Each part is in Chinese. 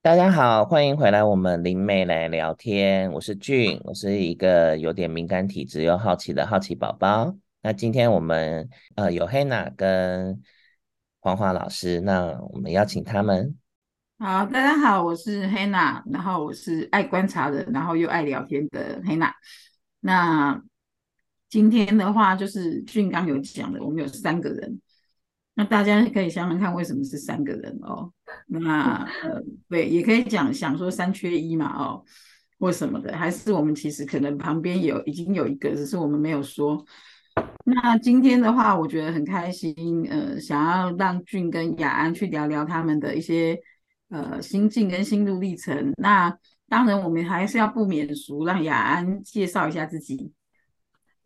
大家好，欢迎回来，我们灵媒来聊天。我是俊，我是一个有点敏感体质又好奇的好奇宝宝。那今天我们呃有黑娜跟黄华老师，那我们邀请他们。好，大家好，我是黑娜，然后我是爱观察的，然后又爱聊天的黑娜。那今天的话，就是俊刚有讲的，我们有三个人。那大家可以想想看，为什么是三个人哦？那呃，对，也可以讲想说三缺一嘛哦，或什么的，还是我们其实可能旁边有已经有一个，只是我们没有说。那今天的话，我觉得很开心，呃，想要让俊跟雅安去聊聊他们的一些呃心境跟心路历程。那当然，我们还是要不免俗，让雅安介绍一下自己。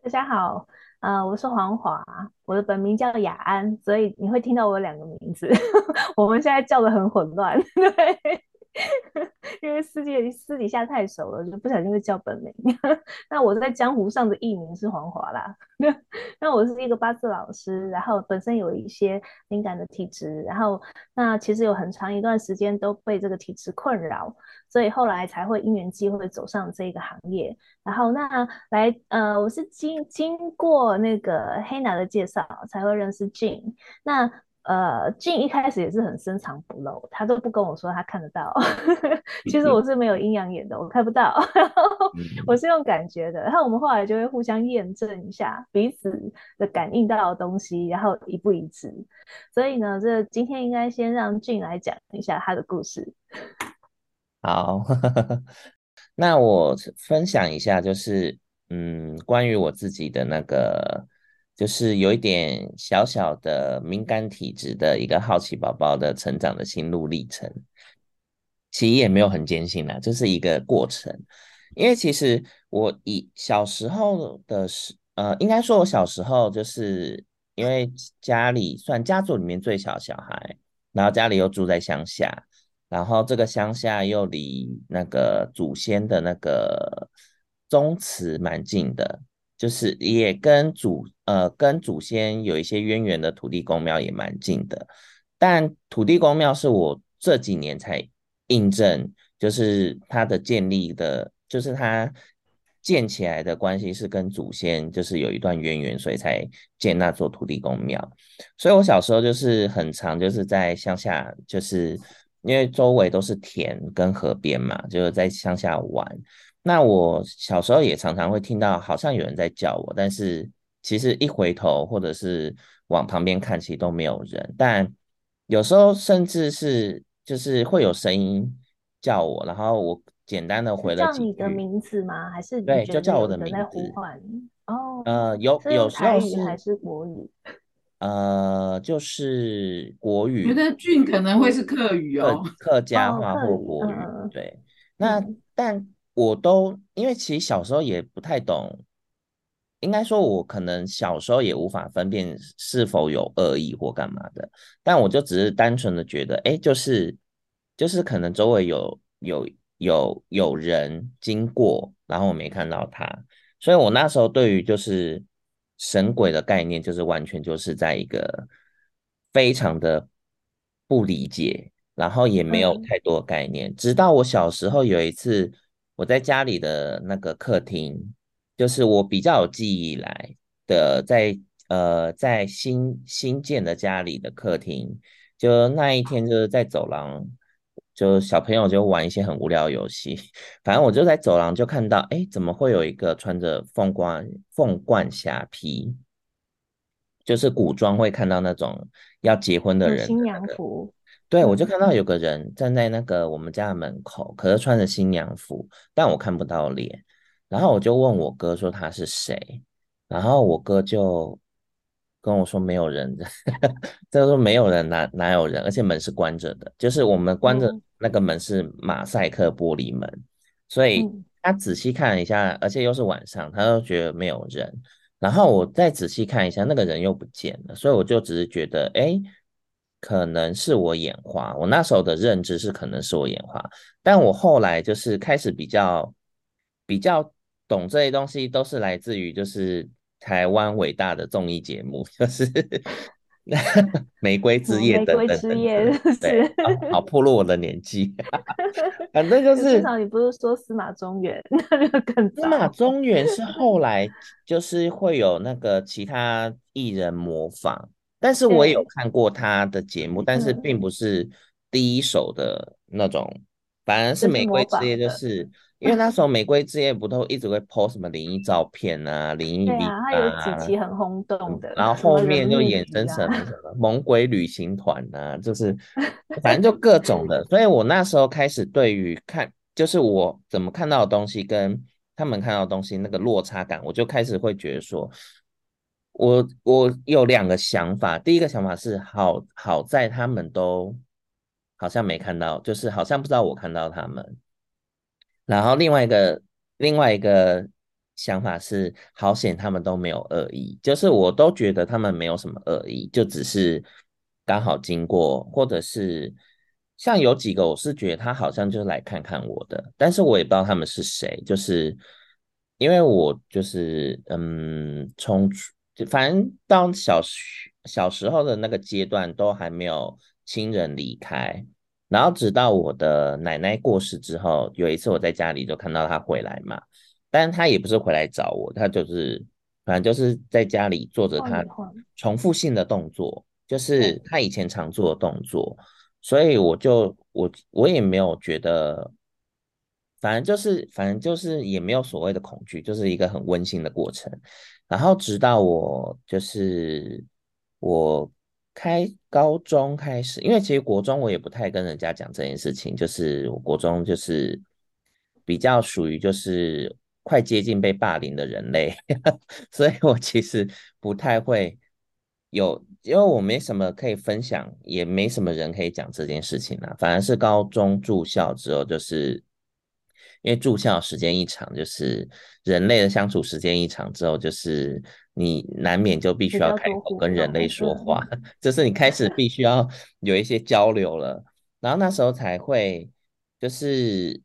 大家好。啊，我是黄华，我的本名叫雅安，所以你会听到我有两个名字。我们现在叫的很混乱，对，因为私底私底下太熟了，就不小心会叫本名。那我在江湖上的艺名是黄华啦。那我是一个八字老师，然后本身有一些敏感的体质，然后那其实有很长一段时间都被这个体质困扰。所以后来才会因缘际会走上这个行业，然后那来呃，我是经经过那个黑娜的介绍才会认识 Jin。那呃，Jin 一开始也是很深藏不露，他都不跟我说他看得到。其实我是没有阴阳眼的，我看不到，然后我是用感觉的。然后我们后来就会互相验证一下彼此的感应到的东西，然后一不一致。所以呢，这今天应该先让 Jin 来讲一下他的故事。好，那我分享一下，就是嗯，关于我自己的那个，就是有一点小小的敏感体质的一个好奇宝宝的成长的心路历程。其实也没有很艰辛啦，这是一个过程。因为其实我以小时候的时，呃，应该说我小时候就是因为家里算家族里面最小小孩，然后家里又住在乡下。然后这个乡下又离那个祖先的那个宗祠蛮近的，就是也跟祖呃跟祖先有一些渊源的土地公庙也蛮近的。但土地公庙是我这几年才印证，就是它的建立的，就是它建起来的关系是跟祖先就是有一段渊源，所以才建那座土地公庙。所以我小时候就是很常就是在乡下就是。因为周围都是田跟河边嘛，就是在乡下玩。那我小时候也常常会听到，好像有人在叫我，但是其实一回头或者是往旁边看，其实都没有人。但有时候甚至是就是会有声音叫我，然后我简单的回了几句。叫你的名字吗？还是对，就叫我的名字。哦，呃，有有时候是还是国语。呃，就是国语，觉得俊可能会是客语哦，客客家话或国语。哦、对，那、嗯、但我都因为其实小时候也不太懂，应该说我可能小时候也无法分辨是否有恶意或干嘛的，但我就只是单纯的觉得，哎，就是就是可能周围有有有有人经过，然后我没看到他，所以我那时候对于就是。神鬼的概念就是完全就是在一个非常的不理解，然后也没有太多概念。嗯、直到我小时候有一次，我在家里的那个客厅，就是我比较有记忆以来的在，呃在新新建的家里的客厅，就那一天就是在走廊。就小朋友就玩一些很无聊的游戏，反正我就在走廊就看到，哎，怎么会有一个穿着凤冠凤冠霞帔，就是古装会看到那种要结婚的人的、那个、新娘服。对，我就看到有个人站在那个我们家的门口，可是穿着新娘服，但我看不到脸。然后我就问我哥说他是谁，然后我哥就。跟我说没有人的，他 说没有人，哪哪有人？而且门是关着的，就是我们关着那个门是马赛克玻璃门，嗯、所以他仔细看了一下，而且又是晚上，他就觉得没有人。然后我再仔细看一下，那个人又不见了，所以我就只是觉得，哎，可能是我眼花。我那时候的认知是可能是我眼花，但我后来就是开始比较比较懂这些东西，都是来自于就是。台湾伟大的综艺节目就是 玫瑰之夜等等等对，好，好暴露我的年纪。反正就是，至少你不是说司马中原，那就更司马中原是后来就是会有那个其他艺人模仿，但是我也有看过他的节目，但是并不是第一手的那种，反而是玫瑰之夜就是。因为那时候玫瑰之夜不都一直会 po 什么灵异照片啊，灵异里啊，它有几期很轰动的，然后后面就衍生成什么 猛鬼旅行团啊，就是反正就各种的，所以我那时候开始对于看，就是我怎么看到的东西跟他们看到的东西那个落差感，我就开始会觉得说，我我有两个想法，第一个想法是好好在他们都好像没看到，就是好像不知道我看到他们。然后另外一个另外一个想法是，好险他们都没有恶意，就是我都觉得他们没有什么恶意，就只是刚好经过，或者是像有几个，我是觉得他好像就是来看看我的，但是我也不知道他们是谁，就是因为我就是嗯，从反正到小学小时候的那个阶段都还没有亲人离开。然后直到我的奶奶过世之后，有一次我在家里就看到她回来嘛，但她也不是回来找我，她就是反正就是在家里做着她重复性的动作，就是她以前常做的动作，所以我就我我也没有觉得，反正就是反正就是也没有所谓的恐惧，就是一个很温馨的过程。然后直到我就是我。开高中开始，因为其实国中我也不太跟人家讲这件事情，就是我国中就是比较属于就是快接近被霸凌的人类，所以我其实不太会有，因为我没什么可以分享，也没什么人可以讲这件事情啊。反而是高中住校之后，就是。因为住校时间一长，就是人类的相处时间一长之后，就是你难免就必须要开口跟人类说话，就是你开始必须要有一些交流了。然后那时候才会，就是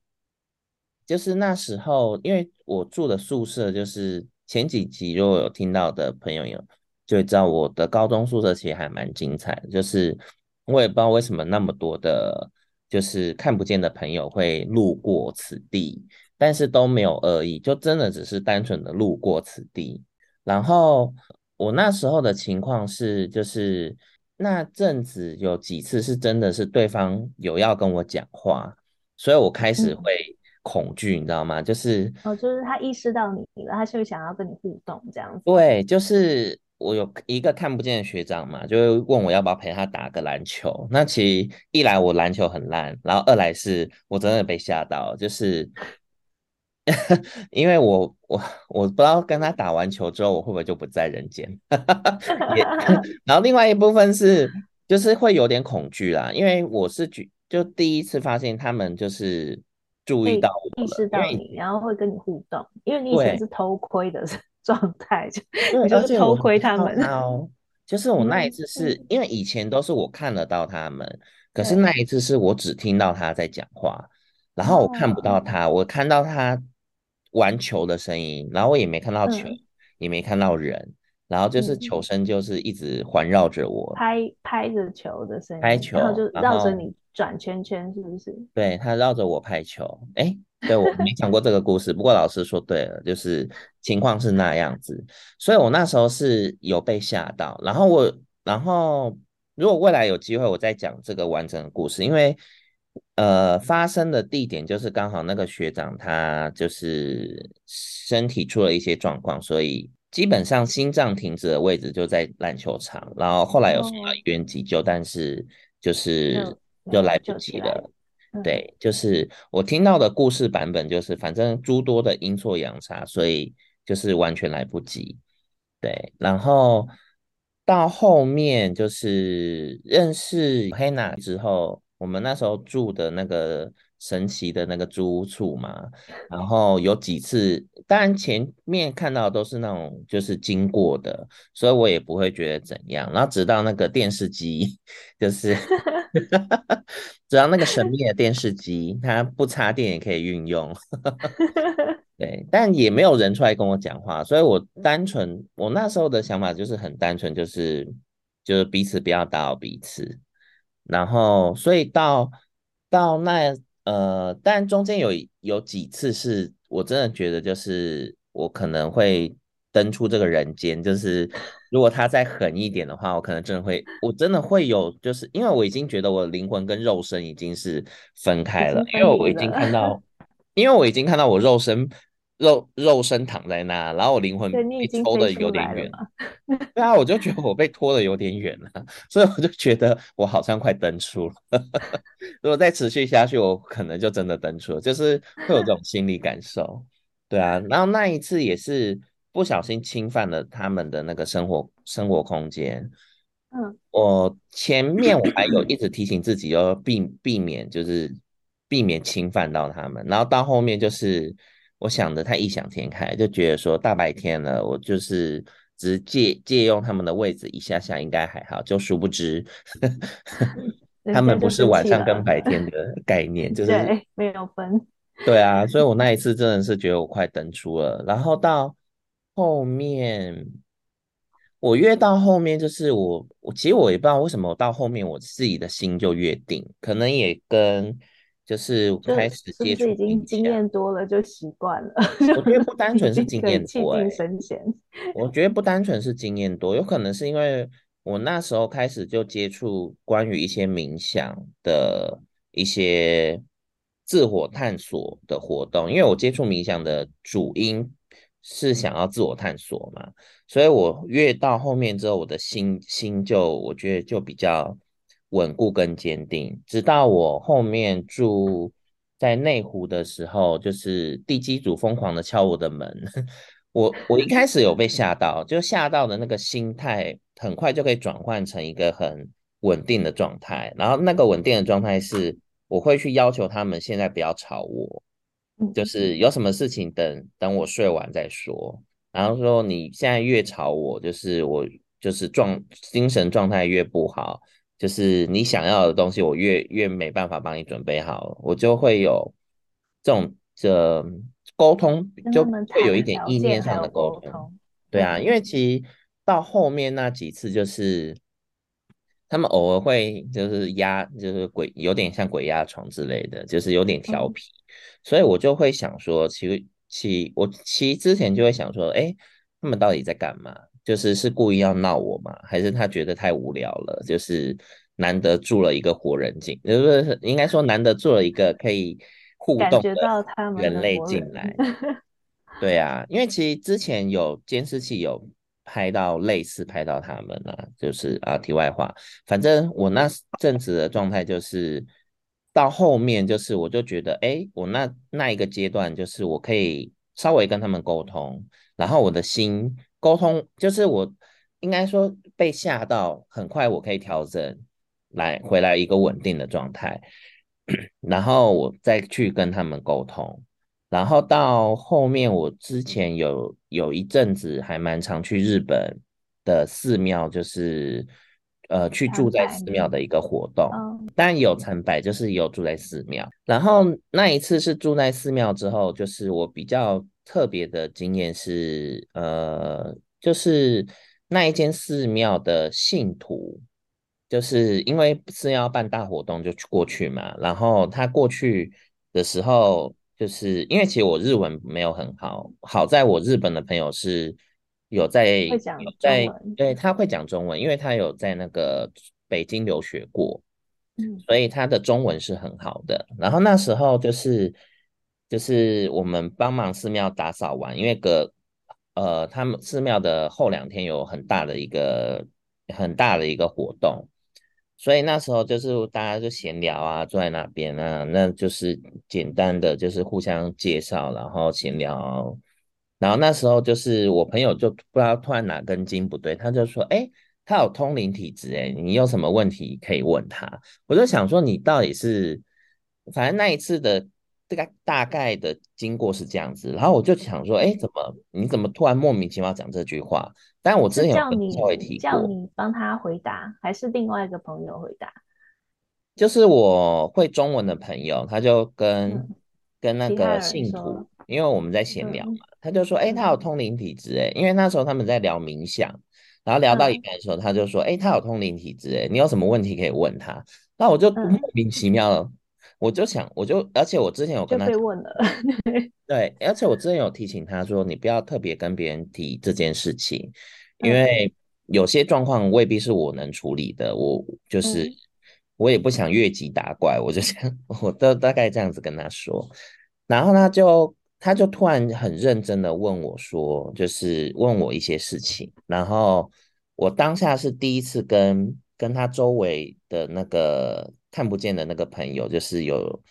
就是那时候，因为我住的宿舍，就是前几集如果有听到的朋友有就会知道，我的高中宿舍其实还蛮精彩的，就是我也不知道为什么那么多的。就是看不见的朋友会路过此地，但是都没有恶意，就真的只是单纯的路过此地。然后我那时候的情况是，就是那阵子有几次是真的是对方有要跟我讲话，所以我开始会恐惧，嗯、你知道吗？就是哦，就是他意识到你了，他就想要跟你互动这样子。对，就是。我有一个看不见的学长嘛，就会问我要不要陪他打个篮球。那其实一来我篮球很烂，然后二来是我真的被吓到，就是 因为我我我不知道跟他打完球之后我会不会就不在人间。然后另外一部分是就是会有点恐惧啦，因为我是举就第一次发现他们就是注意到我，意识到你，然后会跟你互动，因为你以前是偷窥的。状态就，你就是偷窥他们。哦就是我那一次是、嗯、因为以前都是我看得到他们，可是那一次是我只听到他在讲话，然后我看不到他，哦、我看到他玩球的声音，然后我也没看到球，嗯、也没看到人，然后就是球声就是一直环绕着我，拍拍着球的声音，拍球，然后就绕着你转圈圈，是不是？对，他绕着我拍球，哎。对，我没讲过这个故事，不过老师说对了，就是情况是那样子，所以我那时候是有被吓到，然后我，然后如果未来有机会，我再讲这个完整的故事，因为呃，发生的地点就是刚好那个学长他就是身体出了一些状况，所以基本上心脏停止的位置就在篮球场，然后后来有送到医院急救，但是就是就来不及了。对，就是我听到的故事版本，就是反正诸多的阴错阳差，所以就是完全来不及。对，然后到后面就是认识黑娜之后，我们那时候住的那个神奇的那个租屋处嘛，然后有几次，当然前面看到都是那种就是经过的，所以我也不会觉得怎样。然后直到那个电视机，就是。直到那个神秘的电视机，它不插电也可以运用。对，但也没有人出来跟我讲话，所以我单纯，我那时候的想法就是很单纯，就是就是彼此不要打扰彼此。然后，所以到到那呃，但中间有有几次是我真的觉得，就是我可能会登出这个人间。就是如果他再狠一点的话，我可能真的会，我真的会有，就是因为我已经觉得我的灵魂跟肉身已经是分开了，因为我已经看到，因为我已经看到我肉身。肉肉身躺在那，然后我灵魂被抽的有点远。对啊，我就觉得我被拖的有点远了，所以我就觉得我好像快登出了。如果再持续下去，我可能就真的登出了，就是会有这种心理感受。对啊，然后那一次也是不小心侵犯了他们的那个生活生活空间。嗯，我前面我还有一直提醒自己要避避免，就是避免侵犯到他们，然后到后面就是。我想的太异想天开，就觉得说大白天了，我就是只借借用他们的位置一下下应该还好，就殊不知 他们不是晚上跟白天的概念，就是没有分。对啊，所以我那一次真的是觉得我快登出了，然后到后面，我越到后面就是我我其实我也不知道为什么我到后面我自己的心就越定，可能也跟。就是开始接触，已经经验多了就习惯了。我觉得不单 纯是经验多，欸，我觉得不单纯是经验多，有可能是因为我那时候开始就接触关于一些冥想的一些自我探索的活动，因为我接触冥想的主因是想要自我探索嘛，所以我越到后面之后，我的心心就我觉得就比较。稳固跟坚定，直到我后面住在内湖的时候，就是地基组疯狂的敲我的门，我我一开始有被吓到，就吓到的那个心态，很快就可以转换成一个很稳定的状态。然后那个稳定的状态是，我会去要求他们现在不要吵我，就是有什么事情等等我睡完再说。然后说你现在越吵我，就是我就是状精神状态越不好。就是你想要的东西，我越越没办法帮你准备好，我就会有这种这沟通，就会有一点意念上的沟通。对啊，因为其实到后面那几次，就是他们偶尔会就是压，就是鬼有点像鬼压床之类的，就是有点调皮，嗯、所以我就会想说，其实其我其实之前就会想说，哎，他们到底在干嘛？就是是故意要闹我吗？还是他觉得太无聊了？就是难得住了一个活人进，就是应该说难得住了一个可以互动的人类进来。对啊，因为其实之前有监视器有拍到类似拍到他们啊，就是啊，题外话，反正我那阵子的状态就是到后面就是我就觉得，哎，我那那一个阶段就是我可以稍微跟他们沟通，然后我的心。沟通就是我应该说被吓到，很快我可以调整来回来一个稳定的状态，然后我再去跟他们沟通，然后到后面我之前有有一阵子还蛮常去日本的寺庙，就是呃去住在寺庙的一个活动，但有参拜，就是有住在寺庙，然后那一次是住在寺庙之后，就是我比较。特别的经验是，呃，就是那一间寺庙的信徒，就是因为是要办大活动就去过去嘛，然后他过去的时候，就是因为其实我日文没有很好，好在我日本的朋友是有在有在，对，他会讲中文，因为他有在那个北京留学过，嗯，所以他的中文是很好的。然后那时候就是。就是我们帮忙寺庙打扫完，因为隔呃，他们寺庙的后两天有很大的一个很大的一个活动，所以那时候就是大家就闲聊啊，坐在那边啊，那就是简单的就是互相介绍，然后闲聊，然后那时候就是我朋友就不知道突然哪根筋不对，他就说：“哎，他有通灵体质，哎，你有什么问题可以问他。”我就想说，你到底是反正那一次的。这个大概的经过是这样子，然后我就想说，哎，怎么你怎么突然莫名其妙讲这句话？但我之前有稍微提过，叫你帮他回答，还是另外一个朋友回答？就是我会中文的朋友，他就跟、嗯、跟那个信徒，因为我们在闲聊嘛，嗯、他就说，哎，他有通灵体质，哎，因为那时候他们在聊冥想，然后聊到一半的时候，他就说：“哎、嗯，他有通灵体质，哎，你有什么问题可以问他。”那我就莫名其妙了，嗯、我就想，我就而且我之前有跟他被问了，对，而且我之前有提醒他说，你不要特别跟别人提这件事情，因为有些状况未必是我能处理的，我就是、嗯、我也不想越级打怪，我就想，我都大概这样子跟他说，然后他就。他就突然很认真的问我说，就是问我一些事情，然后我当下是第一次跟跟他周围的那个看不见的那个朋友，就是有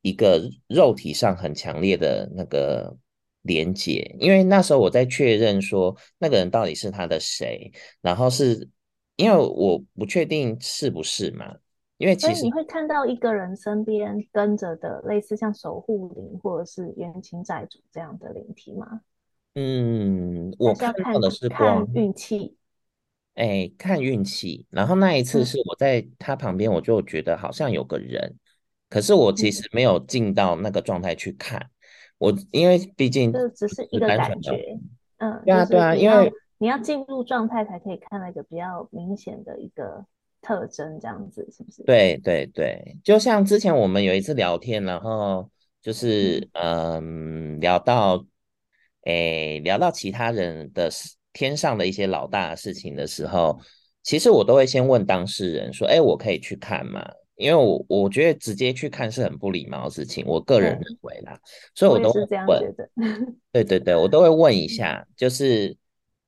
一个肉体上很强烈的那个连接，因为那时候我在确认说那个人到底是他的谁，然后是因为我不确定是不是嘛。因为其实你会看到一个人身边跟着的类似像守护灵或者是冤亲债主这样的灵体吗？嗯，我看到的是看运气。哎，看运气。然后那一次是我在他旁边，我就觉得好像有个人，嗯、可是我其实没有进到那个状态去看。嗯、我因为毕竟这只是一个感觉。嗯，对啊，对啊，因为你要进入状态才可以看那个比较明显的一个。特征这样子是不是？对对对，就像之前我们有一次聊天，然后就是嗯，嗯，聊到哎，聊到其他人的天上的一些老大的事情的时候，其实我都会先问当事人说：“哎，我可以去看吗？”因为我我觉得直接去看是很不礼貌的事情，我个人认为啦，所以我都会问。对对对，我都会问一 下，就是。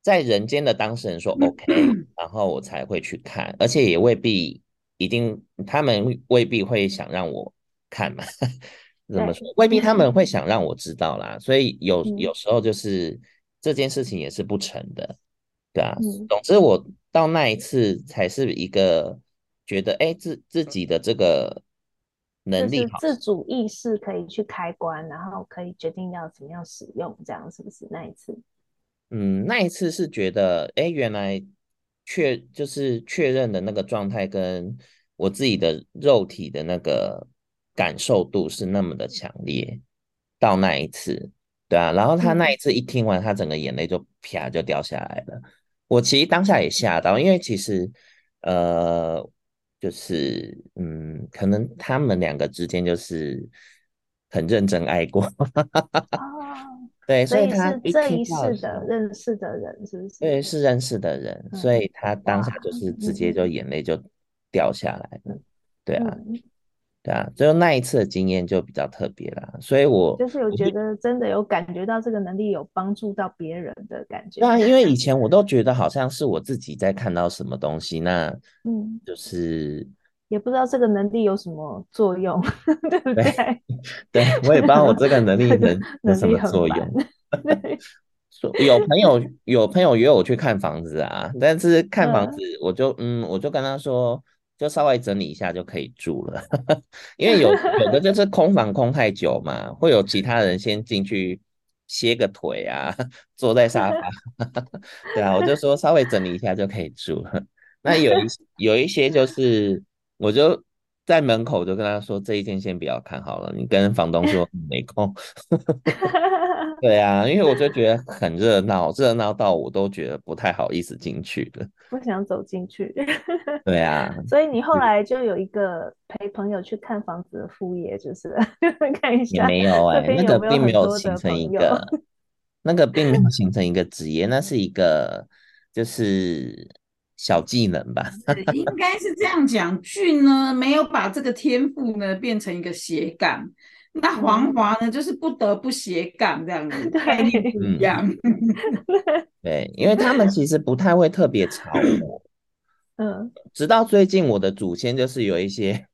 在人间的当事人说 OK，然后我才会去看，而且也未必一定，他们未必会想让我看嘛。怎么说？未必他们会 想让我知道啦。所以有有时候就是这件事情也是不成的，对啊。总之我到那一次才是一个觉得，哎，自自己的这个能力好，自主意识可以去开关，然后可以决定要怎么样使用，这样是不是那一次？嗯，那一次是觉得，哎，原来确就是确认的那个状态，跟我自己的肉体的那个感受度是那么的强烈。到那一次，对啊，然后他那一次一听完，他整个眼泪就啪就掉下来了。我其实当下也吓到，因为其实，呃，就是，嗯，可能他们两个之间就是很认真爱过。对，所以他是这一世的认识的人，是不是？对，是认识的人，嗯、所以他当下就是直接就眼泪就掉下来了。对啊，嗯、对啊，只有那一次的经验就比较特别啦。所以我就是有觉得真的有感觉到这个能力有帮助到别人的感觉。对啊，因为以前我都 觉得好像是我自己在看到什么东西，那嗯，就是。也不知道这个能力有什么作用，对不对？对，我也不知道我这个能力能有什么作用。有朋友有朋友约我去看房子啊，但是看房子我就嗯，我就跟他说，就稍微整理一下就可以住了，因为有有的 就是空房空太久嘛，会有其他人先进去歇个腿啊，坐在沙发，对啊，我就说稍微整理一下就可以住了。那有一有一些就是。我就在门口就跟他说，这一间先不要看好了，你跟房东说没空。对啊，因为我就觉得很热闹，热闹到我都觉得不太好意思进去的，不想走进去。对啊，所以你后来就有一个陪朋友去看房子的副业，就是 看一下。也没有哎、欸，那个并没有形成一个，那个并没有形成一个职业，那是一个就是。小技能吧，应该是这样讲。俊呢，没有把这个天赋呢变成一个斜杠，那黄华呢，就是不得不斜杠这样子，概念不一样。对，因为他们其实不太会特别吵 我。嗯，直到最近，我的祖先就是有一些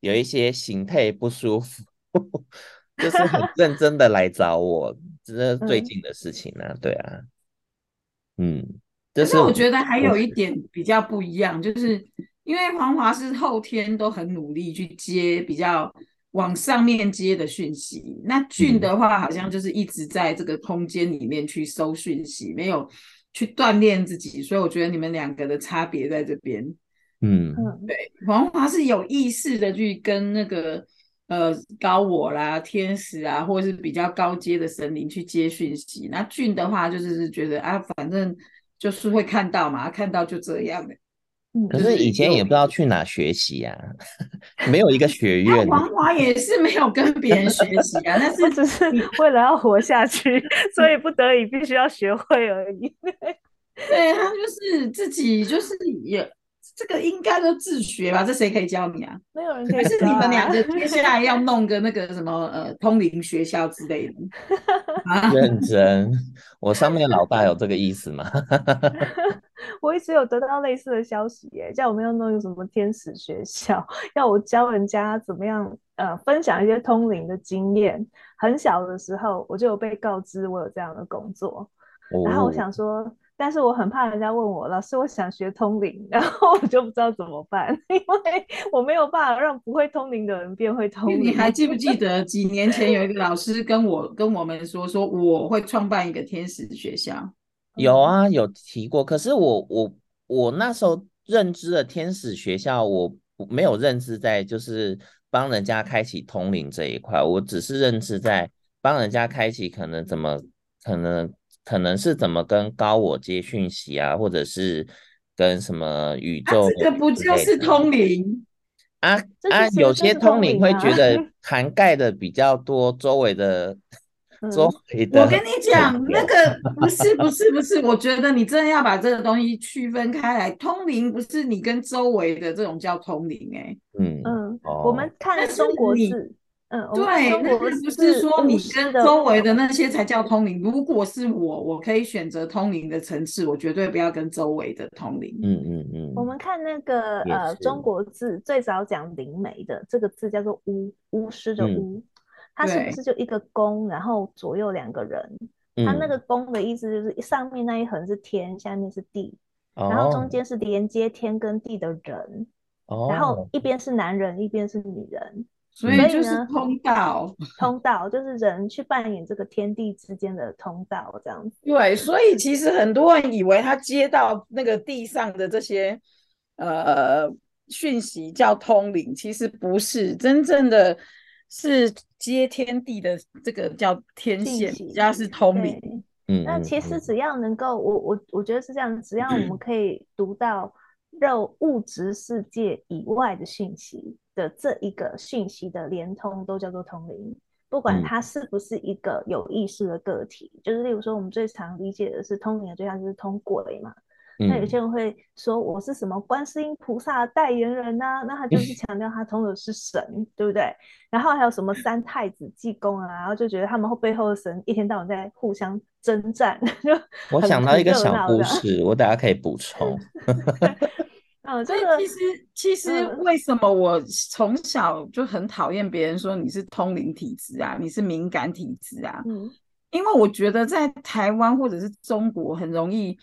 有一些形态不舒服，就是很认真的来找我，这是最近的事情呢、啊。对啊，嗯。可是我觉得还有一点比较不一样，就是因为黄华是后天都很努力去接比较往上面接的讯息，那俊的话好像就是一直在这个空间里面去收讯息，没有去锻炼自己，所以我觉得你们两个的差别在这边。嗯，对，黄华是有意识的去跟那个呃高我啦、天使啊，或者是比较高阶的神灵去接讯息，那俊的话就是觉得啊，反正。就是会看到嘛，看到就这样的。可是以前也不知道去哪学习呀、啊，没有一个学 院。黄华也是没有跟别人学习啊，但是 只是为了要活下去，所以不得已必须要学会而已。对，他就是自己就是也。这个应该都自学吧？这谁可以教你啊？没有人可是你们两个接下来要弄个那个什么呃通灵学校之类的。认真，我上面老大有这个意思吗？我一直有得到类似的消息耶，叫我们要弄一个什么天使学校，要我教人家怎么样呃分享一些通灵的经验。很小的时候我就有被告知我有这样的工作，哦、然后我想说。但是我很怕人家问我，老师，我想学通灵，然后我就不知道怎么办，因为我没有办法让不会通灵的人变会通灵。你还记不记 得几年前有一个老师跟我跟我们说，说我会创办一个天使学校？有啊，有提过。可是我我我那时候认知的天使学校，我没有认知在就是帮人家开启通灵这一块，我只是认知在帮人家开启可能怎么可能。可能是怎么跟高我接讯息啊，或者是跟什么宇宙？啊、这个不就是通灵啊啊！有些通灵会觉得 涵盖的比较多，周围的、嗯、周围的。我跟你讲，那个不是不是不是，我觉得你真的要把这个东西区分开来。通灵不是你跟周围的这种叫通灵、欸，哎，嗯嗯，哦、我们看中国字。嗯，对，那不是说你跟周围的那些才叫通灵。如果是我，我可以选择通灵的层次，我绝对不要跟周围的通灵。嗯嗯嗯。我们看那个呃中国字，最早讲灵媒的这个字叫做巫，巫师的巫，嗯、它是不是就一个宫，然后左右两个人？嗯、它那个宫的意思就是上面那一横是天，下面是地，然后中间是连接天跟地的人，哦、然后一边是男人，一边是女人。所以就是通道，通道就是人去扮演这个天地之间的通道，这样子。对，所以其实很多人以为他接到那个地上的这些呃讯息叫通灵，其实不是，真正的是接天地的这个叫天线，比较是通灵。嗯，那其实只要能够，我我我觉得是这样，只要我们 可以读到肉物质世界以外的讯息。的这一个讯息的连通都叫做通灵，不管它是不是一个有意识的个体，嗯、就是例如说我们最常理解的是通灵的对象就是通鬼嘛。嗯、那有些人会说我是什么观世音菩萨的代言人呢、啊？那他就是强调他通的是神，嗯、对不对？然后还有什么三太子济公啊，然后就觉得他们后背后的神一天到晚在互相征战。就我想到一个小故事，我大家可以补充。嗯，所以其实其实为什么我从小就很讨厌别人说你是通灵体质啊，你是敏感体质啊？嗯，因为我觉得在台湾或者是中国很容易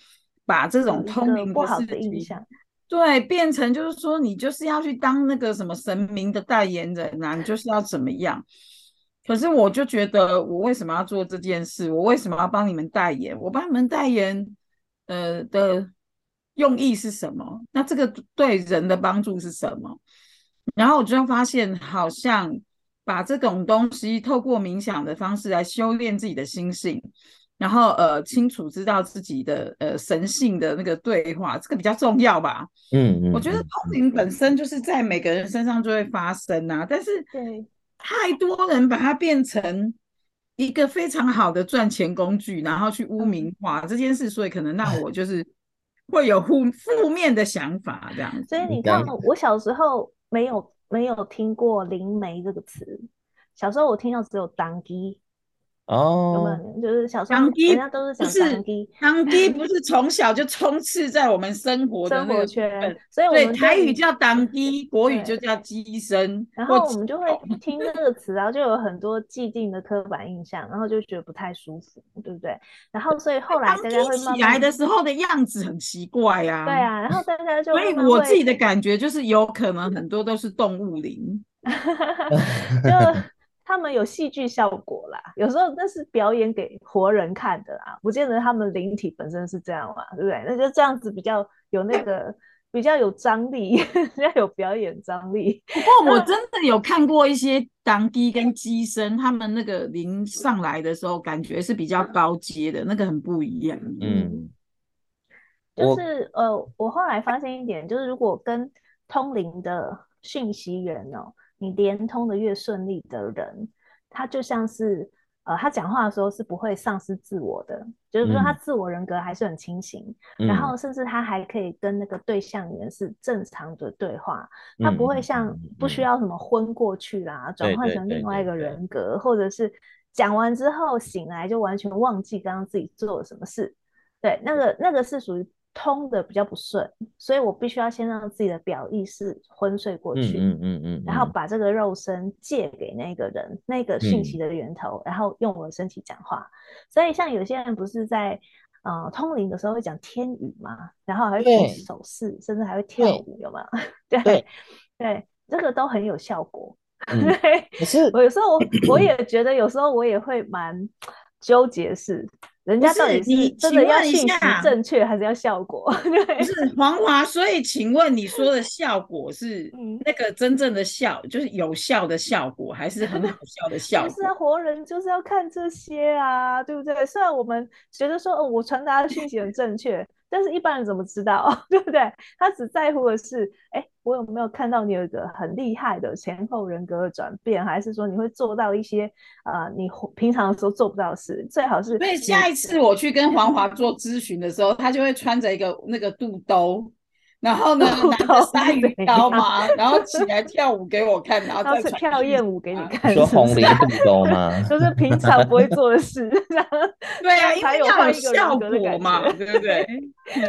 把这种通灵不好的印象，对，变成就是说你就是要去当那个什么神明的代言人啊，你就是要怎么样？可是我就觉得我为什么要做这件事？我为什么要帮你们代言？我帮你们代言，呃的。用意是什么？那这个对人的帮助是什么？然后我就发现，好像把这种东西透过冥想的方式来修炼自己的心性，然后呃清楚知道自己的呃神性的那个对话，这个比较重要吧？嗯嗯，我觉得通灵本身就是在每个人身上就会发生啊，但是对太多人把它变成一个非常好的赚钱工具，然后去污名化这件事，所以可能让我就是。会有负负面的想法，这样。所以你看，我小时候没有没有听过灵媒这个词，小时候我听到只有当机。哦，有没有？就是小时候人家都是讲当机，当机 不是从小就充斥在我们生活的那个圈，所以我们台语叫当机，国语就叫机身。然后我们就会听这个词，然后就有很多既定的刻板印象，然后就觉得不太舒服，对不对？然后所以后来大家会起来的时候的样子很奇怪呀，对啊，然后大家就所以我自己的感觉就是有可能很多都是动物灵，就。他们有戏剧效果啦，有时候那是表演给活人看的啦，不见得他们灵体本身是这样嘛，对不对？那就这样子比较有那个比较有张力，比较有表演张力。不过我 真的有看过一些当机跟乩身，他们那个灵上来的时候，感觉是比较高阶的，那个很不一样。嗯，就是呃，我后来发现一点，就是如果跟通灵的讯息源哦，你连通的越顺利的人，他就像是。呃，他讲话的时候是不会丧失自我的，就是说他自我人格还是很清醒，嗯、然后甚至他还可以跟那个对象人是正常的对话，嗯、他不会像不需要什么昏过去啦，转、嗯、换成另外一个人格，或者是讲完之后醒来就完全忘记刚刚自己做了什么事，对，那个那个是属于。通的比较不顺，所以我必须要先让自己的表意识昏睡过去，嗯嗯嗯，嗯，然后把这个肉身借给那个人，那个讯息的源头，嗯、然后用我的身体讲话。所以像有些人不是在呃通灵的时候会讲天语嘛，然后还会做手势，甚至还会跳舞，有没有？对对，对，这个都很有效果。嗯、对，可是我有时候我我也 觉得有时候我也会蛮纠结是。人家到底是真的要信息正确，还是要效果？不是 黄华，所以请问你说的效果是 那个真正的效，就是有效的效果，还是很好笑的效果？就是活人就是要看这些啊，对不对？虽然我们觉得说，哦，我传达的讯息很正确。但是一般人怎么知道，对不对？他只在乎的是，哎，我有没有看到你有一个很厉害的前后人格的转变，还是说你会做到一些呃你平常的时候做不到的事？最好是。所以下一次我去跟黄华做咨询的时候，他就会穿着一个那个肚兜。然后呢，拿着鲨鱼刀 嘛，然后起来跳舞给我看，然后再跳艳舞给你看。说红莲肚兜吗？就是平常不会做的事。对啊，因为要有效果嘛，对不对？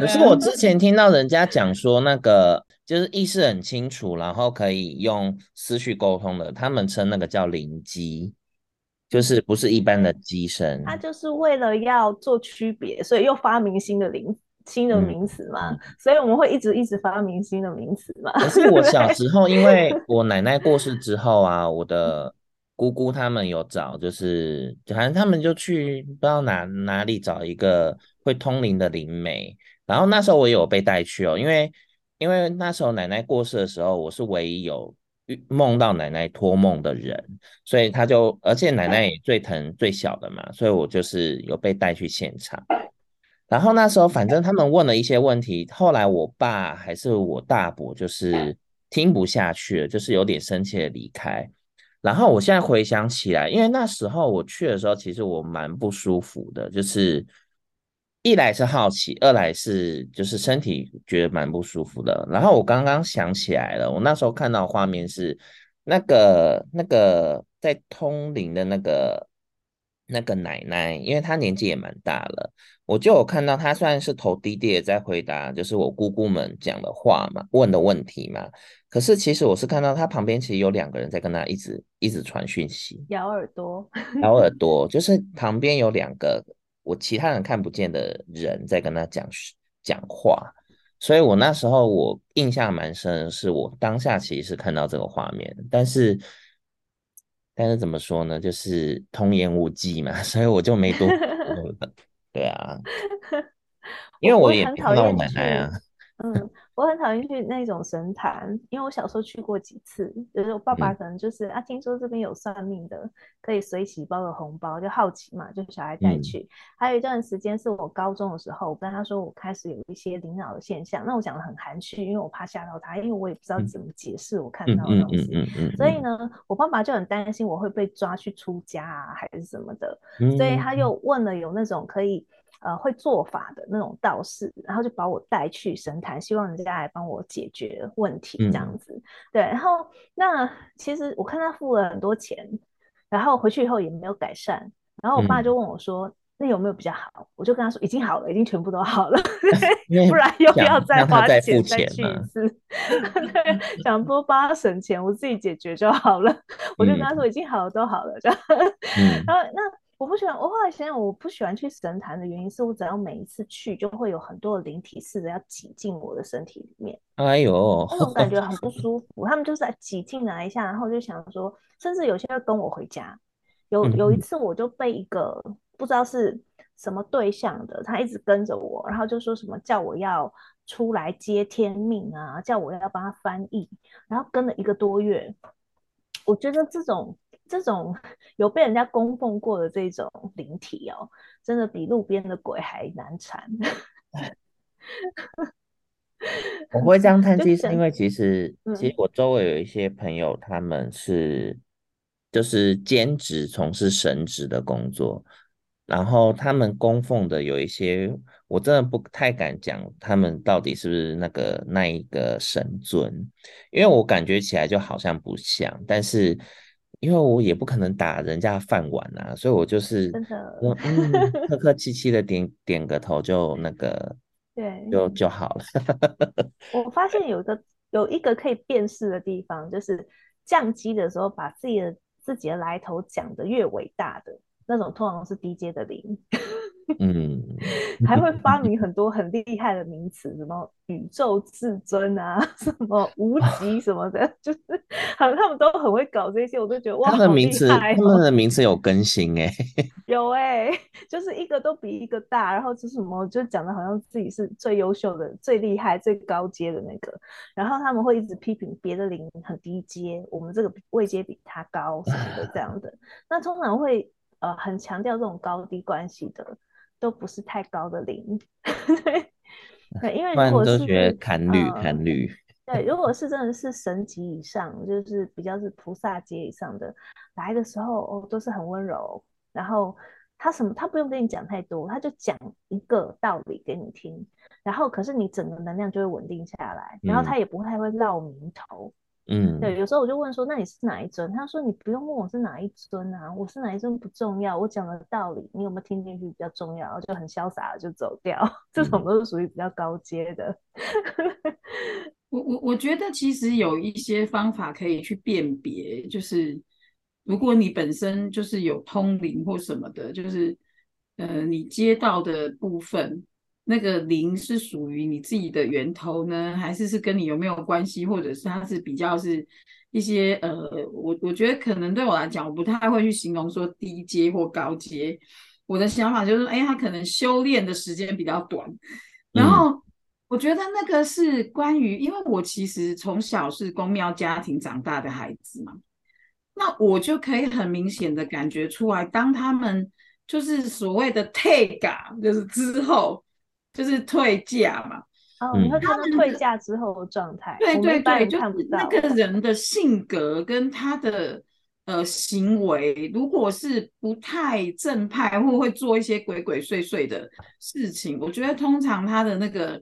可是我之前听到人家讲说，那个就是意识很清楚，然后可以用思绪沟通的，他们称那个叫灵机，就是不是一般的机身。他就是为了要做区别，所以又发明新的灵。新的名词嘛、嗯，所以我们会一直一直发明新的名词嘛。可是我小 时候，因为我奶奶过世之后啊，我的姑姑他们有找，就是反正他们就去不知道哪哪里找一个会通灵的灵媒，然后那时候我也有被带去哦，因为因为那时候奶奶过世的时候，我是唯一有梦到奶奶托梦的人，所以他就而且奶奶也最疼最小的嘛，所以我就是有被带去现场。然后那时候，反正他们问了一些问题，后来我爸还是我大伯，就是听不下去了，就是有点生气的离开。然后我现在回想起来，因为那时候我去的时候，其实我蛮不舒服的，就是一来是好奇，二来是就是身体觉得蛮不舒服的。然后我刚刚想起来了，我那时候看到画面是那个那个在通灵的那个那个奶奶，因为她年纪也蛮大了。我就有看到他，虽然是头低低的在回答，就是我姑姑们讲的话嘛，问的问题嘛。可是其实我是看到他旁边其实有两个人在跟他一直一直传讯息，咬耳朵，咬耳朵，就是旁边有两个我其他人看不见的人在跟他讲讲话。所以我那时候我印象蛮深的是，我当下其实是看到这个画面，但是但是怎么说呢，就是童言无忌嘛，所以我就没多。对啊，因为我也看到我奶奶啊。嗯，我很讨厌去那种神坛，因为我小时候去过几次，就是我爸爸可能就是、嗯、啊，听说这边有算命的，可以随喜包个红包，就好奇嘛，就小孩带去、嗯。还有一段时间是我高中的时候，我跟他说我开始有一些灵脑的现象，那我讲的很含蓄，因为我怕吓到他，因为我也不知道怎么解释我看到的东西。所以呢，我爸爸就很担心我会被抓去出家啊，还是什么的，嗯、所以他又问了有那种可以。呃，会做法的那种道士，然后就把我带去神坛，希望人家来帮我解决问题，这样子。嗯、对，然后那其实我看他付了很多钱，然后回去以后也没有改善。然后我爸就问我说：“嗯、那有没有比较好？”我就跟他说：“已经好了，已经全部都好了 不然又要再花钱再去一次。对，想多帮他省钱，我自己解决就好了。嗯”我就跟他说：“已经好了，都好了。”这样。嗯、然后那。我不喜欢，我后来想想，我不喜欢去神坛的原因是我只要每一次去，就会有很多的灵体试着要挤进我的身体里面。哎呦，那种感觉很不 舒服。他们就是在挤进来一下，然后就想说，甚至有些要跟我回家。有有一次，我就被一个不知道是什么对象的，他一直跟着我，然后就说什么叫我要出来接天命啊，叫我要帮他翻译，然后跟了一个多月。我觉得这种。这种 有被人家供奉过的这种灵体哦，真的比路边的鬼还难缠。我会这样 叹气，是因为其实，嗯、其实我周围有一些朋友，他们是就是兼职从事神职的工作，然后他们供奉的有一些，我真的不太敢讲，他们到底是不是那个那一个神尊，因为我感觉起来就好像不像，但是因为我也不可能打人家饭碗啊，所以我就是真的，嗯，客 客气气的点点个头就那个。对，就就好了。我 发现有一个有一个可以辨识的地方，就是降级的时候，把自己的自己的来头讲得越伟大的那种，通常是低阶的灵。嗯，还会发明很多很厉害的名词，什么宇宙至尊啊，什么无极什么的，就是好像他们都很会搞这些，我都觉得哇，他们的名词，他们的名词有更新哎，有哎，就是一个都比一个大，然后就是什么，就讲的好像自己是最优秀的、最厉害、最高阶的那个，然后他们会一直批评别的零很低阶，我们这个位阶比他高什么的这样的，那通常会呃很强调这种高低关系的。都不是太高的灵，对，因为如果是看绿看绿，对，如果是真的是神级以上，就是比较是菩萨阶以上的来的时候，哦，都是很温柔，然后他什么他不用跟你讲太多，他就讲一个道理给你听，然后可是你整个能量就会稳定下来，然后他也不太会绕名头。嗯，对，有时候我就问说，那你是哪一尊？他说你不用问我是哪一尊啊，我是哪一尊不重要，我讲的道理你有没有听进去比较重要，就很潇洒的就走掉。这种都是属于比较高阶的。我我我觉得其实有一些方法可以去辨别，就是如果你本身就是有通灵或什么的，就是呃你接到的部分。那个灵是属于你自己的源头呢，还是是跟你有没有关系，或者是它是比较是一些呃，我我觉得可能对我来讲，我不太会去形容说低阶或高阶。我的想法就是，哎，他可能修炼的时间比较短。然后我觉得那个是关于，因为我其实从小是公庙家庭长大的孩子嘛，那我就可以很明显的感觉出来，当他们就是所谓的退嘎，就是之后。就是退价嘛，哦，你会看到退价之后的状态。对对对，就是那个人的性格跟他的呃行为，如果是不太正派，或会做一些鬼鬼祟祟的事情，我觉得通常他的那个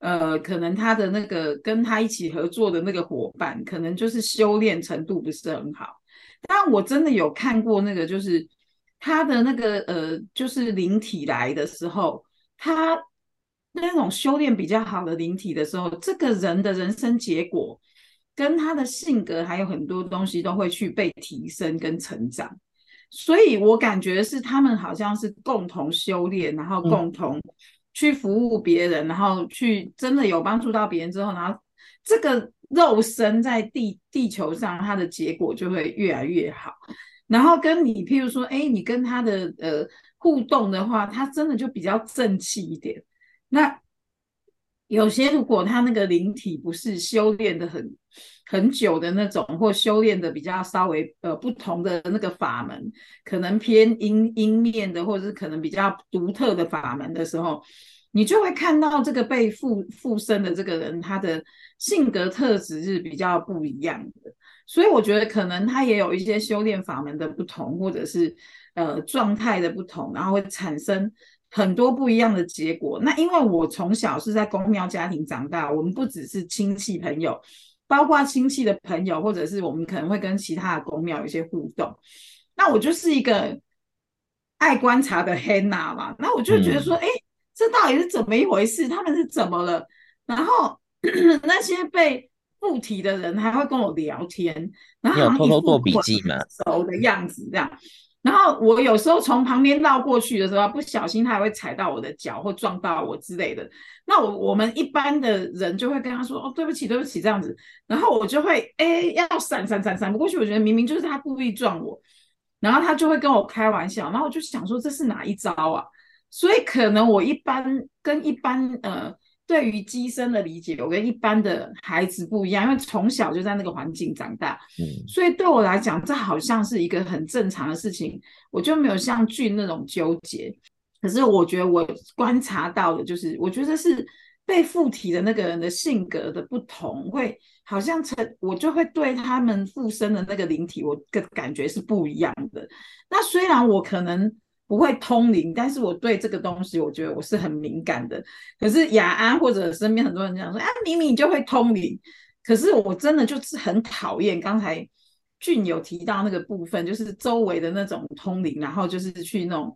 呃，可能他的那个跟他一起合作的那个伙伴，可能就是修炼程度不是很好。但我真的有看过那个，就是他的那个呃，就是灵体来的时候，他。那种修炼比较好的灵体的时候，这个人的人生结果跟他的性格还有很多东西都会去被提升跟成长，所以我感觉是他们好像是共同修炼，然后共同去服务别人，然后去真的有帮助到别人之后，然后这个肉身在地地球上，它的结果就会越来越好。然后跟你譬如说，哎，你跟他的呃互动的话，他真的就比较正气一点。那有些如果他那个灵体不是修炼的很很久的那种，或修炼的比较稍微呃不同的那个法门，可能偏阴阴面的，或者是可能比较独特的法门的时候，你就会看到这个被附附身的这个人，他的性格特质是比较不一样的。所以我觉得可能他也有一些修炼法门的不同，或者是呃状态的不同，然后会产生。很多不一样的结果。那因为我从小是在公庙家庭长大，我们不只是亲戚朋友，包括亲戚的朋友，或者是我们可能会跟其他的公庙有一些互动。那我就是一个爱观察的黑娜嘛。那我就觉得说，哎、嗯，这到底是怎么一回事？他们是怎么了？然后 那些被附体的人还会跟我聊天，然后偷偷做笔记嘛，熟的样子这样。然后我有时候从旁边绕过去的时候，不小心他还会踩到我的脚或撞到我之类的。那我我们一般的人就会跟他说：“哦，对不起，对不起。”这样子，然后我就会哎要闪闪闪闪不过去。我觉得明明就是他故意撞我，然后他就会跟我开玩笑，然后我就想说这是哪一招啊？所以可能我一般跟一般呃。对于机身的理解，我跟一般的孩子不一样，因为从小就在那个环境长大，嗯，所以对我来讲，这好像是一个很正常的事情，我就没有像俊那种纠结。可是我觉得我观察到的，就是我觉得是被附体的那个人的性格的不同，会好像成我就会对他们附身的那个灵体，我的感觉是不一样的。那虽然我可能不会通灵，但是我对这个东西，我觉得我是很敏感的。可是雅安或者身边很多人讲说，啊，明明你就会通灵，可是我真的就是很讨厌刚才。俊有提到那个部分，就是周围的那种通灵，然后就是去那种，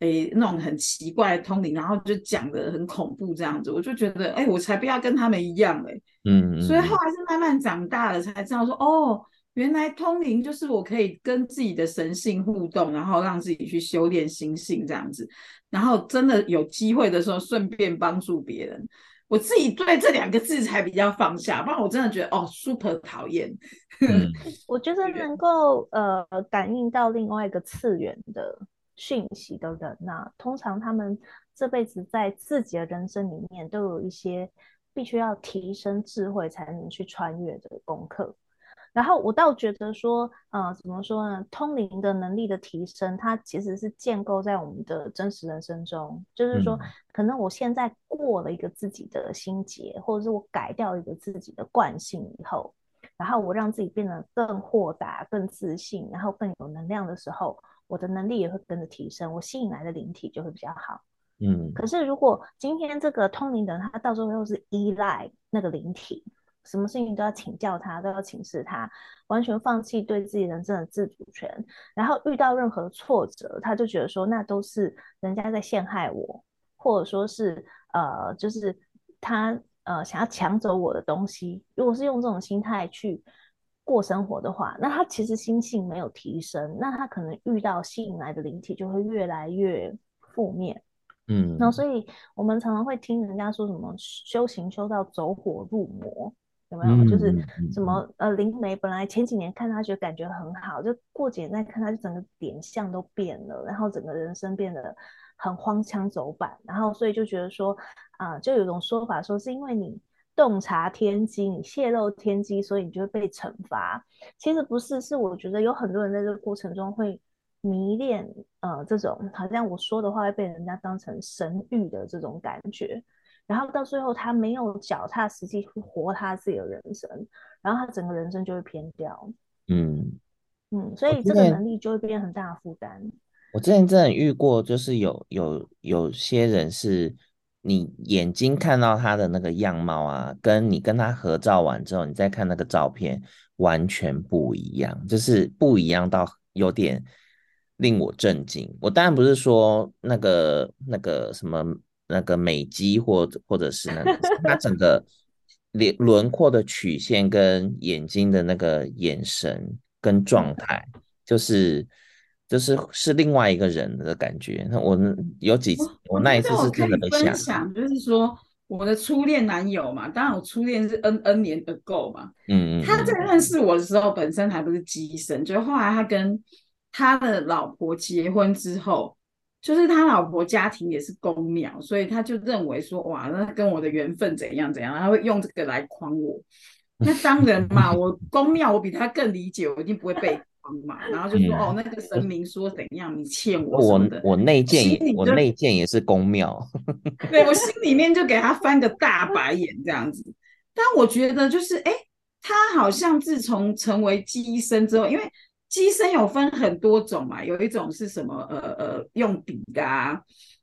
诶，那种很奇怪的通灵，然后就讲的很恐怖这样子，我就觉得，哎，我才不要跟他们一样哎，嗯，嗯，所以后来是慢慢长大了才知道说，哦，原来通灵就是我可以跟自己的神性互动，然后让自己去修炼心性这样子，然后真的有机会的时候顺便帮助别人。我自己对这两个字才比较放下，不然我真的觉得哦，super 讨厌。嗯、我觉得能够呃感应到另外一个次元的讯息的人呐、啊，通常他们这辈子在自己的人生里面都有一些必须要提升智慧才能去穿越的功课。然后我倒觉得说，呃，怎么说呢？通灵的能力的提升，它其实是建构在我们的真实人生中。就是说，可能我现在过了一个自己的心结，或者是我改掉一个自己的惯性以后，然后我让自己变得更豁达、更自信，然后更有能量的时候，我的能力也会跟着提升，我吸引来的灵体就会比较好。嗯。可是如果今天这个通灵的人，他到时候又是依赖那个灵体。什么事情都要请教他，都要请示他，完全放弃对自己人生的自主权。然后遇到任何挫折，他就觉得说那都是人家在陷害我，或者说是呃，就是他呃想要抢走我的东西。如果是用这种心态去过生活的话，那他其实心性没有提升，那他可能遇到吸引来的灵体就会越来越负面。嗯，那所以我们常常会听人家说什么修行修到走火入魔。有没有？嗯、就是什么呃，灵媒本来前几年看他觉得感觉很好，就过几年再看他，就整个脸相都变了，然后整个人生变得很荒腔走板，然后所以就觉得说啊、呃，就有种说法说是因为你洞察天机，你泄露天机，所以你就会被惩罚。其实不是，是我觉得有很多人在这个过程中会迷恋呃这种好像我说的话会被人家当成神谕的这种感觉。然后到最后，他没有脚踏实地去活他自己的人生，然后他整个人生就会偏掉。嗯嗯，所以这个能力就会变很大的负担。我之前真的遇过，就是有有有些人是，你眼睛看到他的那个样貌啊，跟你跟他合照完之后，你再看那个照片，完全不一样，就是不一样到有点令我震惊。我当然不是说那个那个什么。那个美肌或者或者是那个，他整个脸轮廓的曲线跟眼睛的那个眼神跟状态，就是就是是另外一个人的感觉。那我有几次，我，那一次是真的被吓。想就是说，我的初恋男友嘛，当然我初恋是 N N 年 ago 嘛，嗯嗯，他在认识我的时候本身还不是机身，就后来他跟他的老婆结婚之后。就是他老婆家庭也是公庙，所以他就认为说，哇，那跟我的缘分怎样怎样，他会用这个来框我。那当然嘛，我 公庙我比他更理解，我一定不会被框嘛。然后就说，哦，那个神明说怎样，你欠我什么的。我我内建也我内建也是公庙。对，我心里面就给他翻个大白眼这样子。但我觉得就是，哎，他好像自从成为乩身之后，因为。乩身有分很多种嘛，有一种是什么呃呃用笔的啊，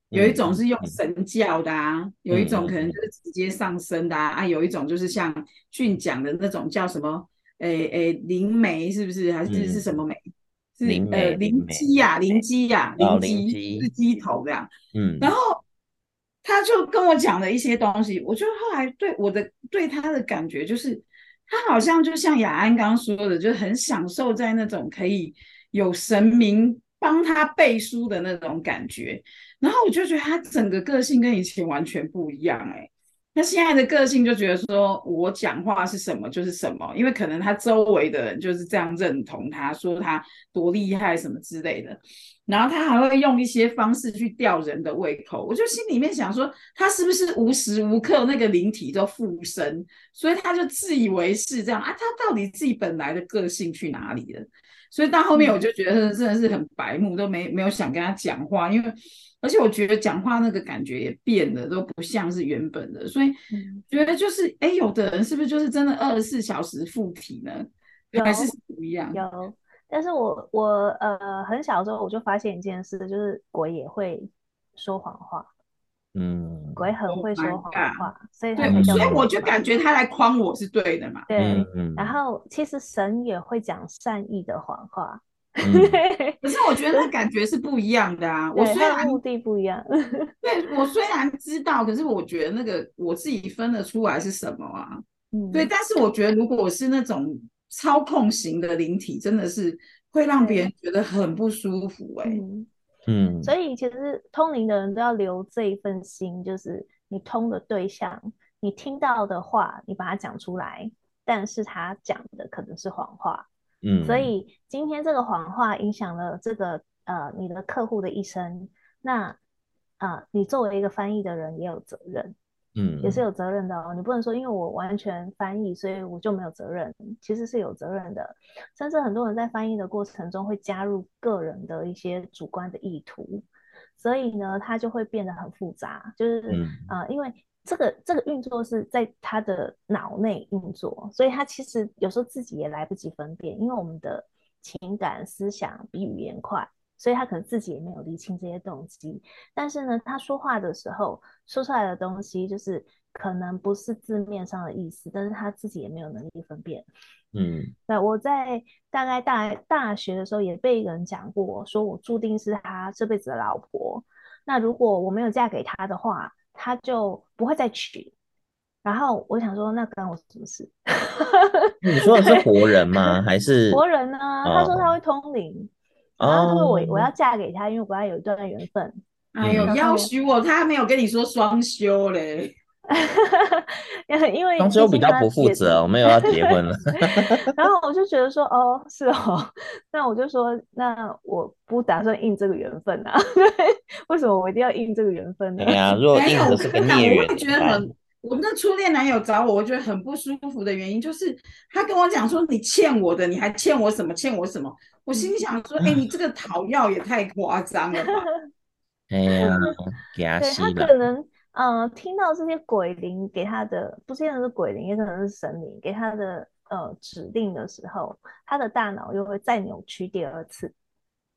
有一种是用神教的啊，嗯、有一种可能就是直接上身的啊，有一种就是像俊讲的那种叫什么诶诶灵媒是不是？还是是什么媒？嗯、是灵呃灵乩呀灵乩呀灵乩是乩头这样。嗯，然后他就跟我讲了一些东西，我就后来对我的对他的感觉就是。他好像就像雅安刚刚说的，就很享受在那种可以有神明帮他背书的那种感觉，然后我就觉得他整个个性跟以前完全不一样哎。那现在的个性就觉得说我讲话是什么就是什么，因为可能他周围的人就是这样认同他，说他多厉害什么之类的。然后他还会用一些方式去吊人的胃口，我就心里面想说，他是不是无时无刻那个灵体都附身，所以他就自以为是这样啊？他到底自己本来的个性去哪里了？所以到后面我就觉得真的是很白目，都没没有想跟他讲话，因为而且我觉得讲话那个感觉也变了，都不像是原本的，所以觉得就是哎，有的人是不是就是真的二十四小时附体呢？还是不一样？有，但是我我呃很小的时候我就发现一件事，就是鬼也会说谎话。嗯，鬼很会说谎话，所以他对，所以我就感觉他来诓我是对的嘛。对，然后其实神也会讲善意的谎话，可是我觉得那感觉是不一样的啊。我虽然目的不一样，对，我虽然知道，可是我觉得那个我自己分得出来是什么啊？对，但是我觉得如果我是那种操控型的灵体，真的是会让别人觉得很不舒服哎。嗯，所以其实通灵的人都要留这一份心，就是你通的对象，你听到的话，你把它讲出来，但是他讲的可能是谎话。嗯，所以今天这个谎话影响了这个呃你的客户的一生，那啊、呃，你作为一个翻译的人也有责任。嗯，也是有责任的哦。你不能说，因为我完全翻译，所以我就没有责任。其实是有责任的。甚至很多人在翻译的过程中会加入个人的一些主观的意图，所以呢，它就会变得很复杂。就是啊、嗯呃，因为这个这个运作是在他的脑内运作，所以他其实有时候自己也来不及分辨，因为我们的情感思想比语言快。所以他可能自己也没有理清这些动机，但是呢，他说话的时候说出来的东西就是可能不是字面上的意思，但是他自己也没有能力分辨。嗯，那，我在大概大大学的时候也被一个人讲过，说我注定是他这辈子的老婆。那如果我没有嫁给他的话，他就不会再娶。然后我想说，那关我什么事？你说的是活人吗？还 是活人呢？他说他会通灵。然后他说我我要嫁给他，因为我跟他有一段缘分。哎呦，要许我，他还没有跟你说双休嘞。因为双休比较不负责，我们有要结婚了。然后我就觉得说，哦，是哦，那我就说，那我不打算应这个缘分啊。为什么我一定要应这个缘分呢？对呀，如果应的是个孽缘，我会觉得很。我那初恋男友找我，我觉得很不舒服的原因就是他跟我讲说，你欠我的，你还欠我什么？欠我什么？我心想说，哎、欸，你这个讨要也太夸张了吧！哎呀，给他吸了。他可能呃听到这些鬼灵给他的，不见得是鬼灵，也可能是神灵给他的呃指令的时候，他的大脑又会再扭曲第二次。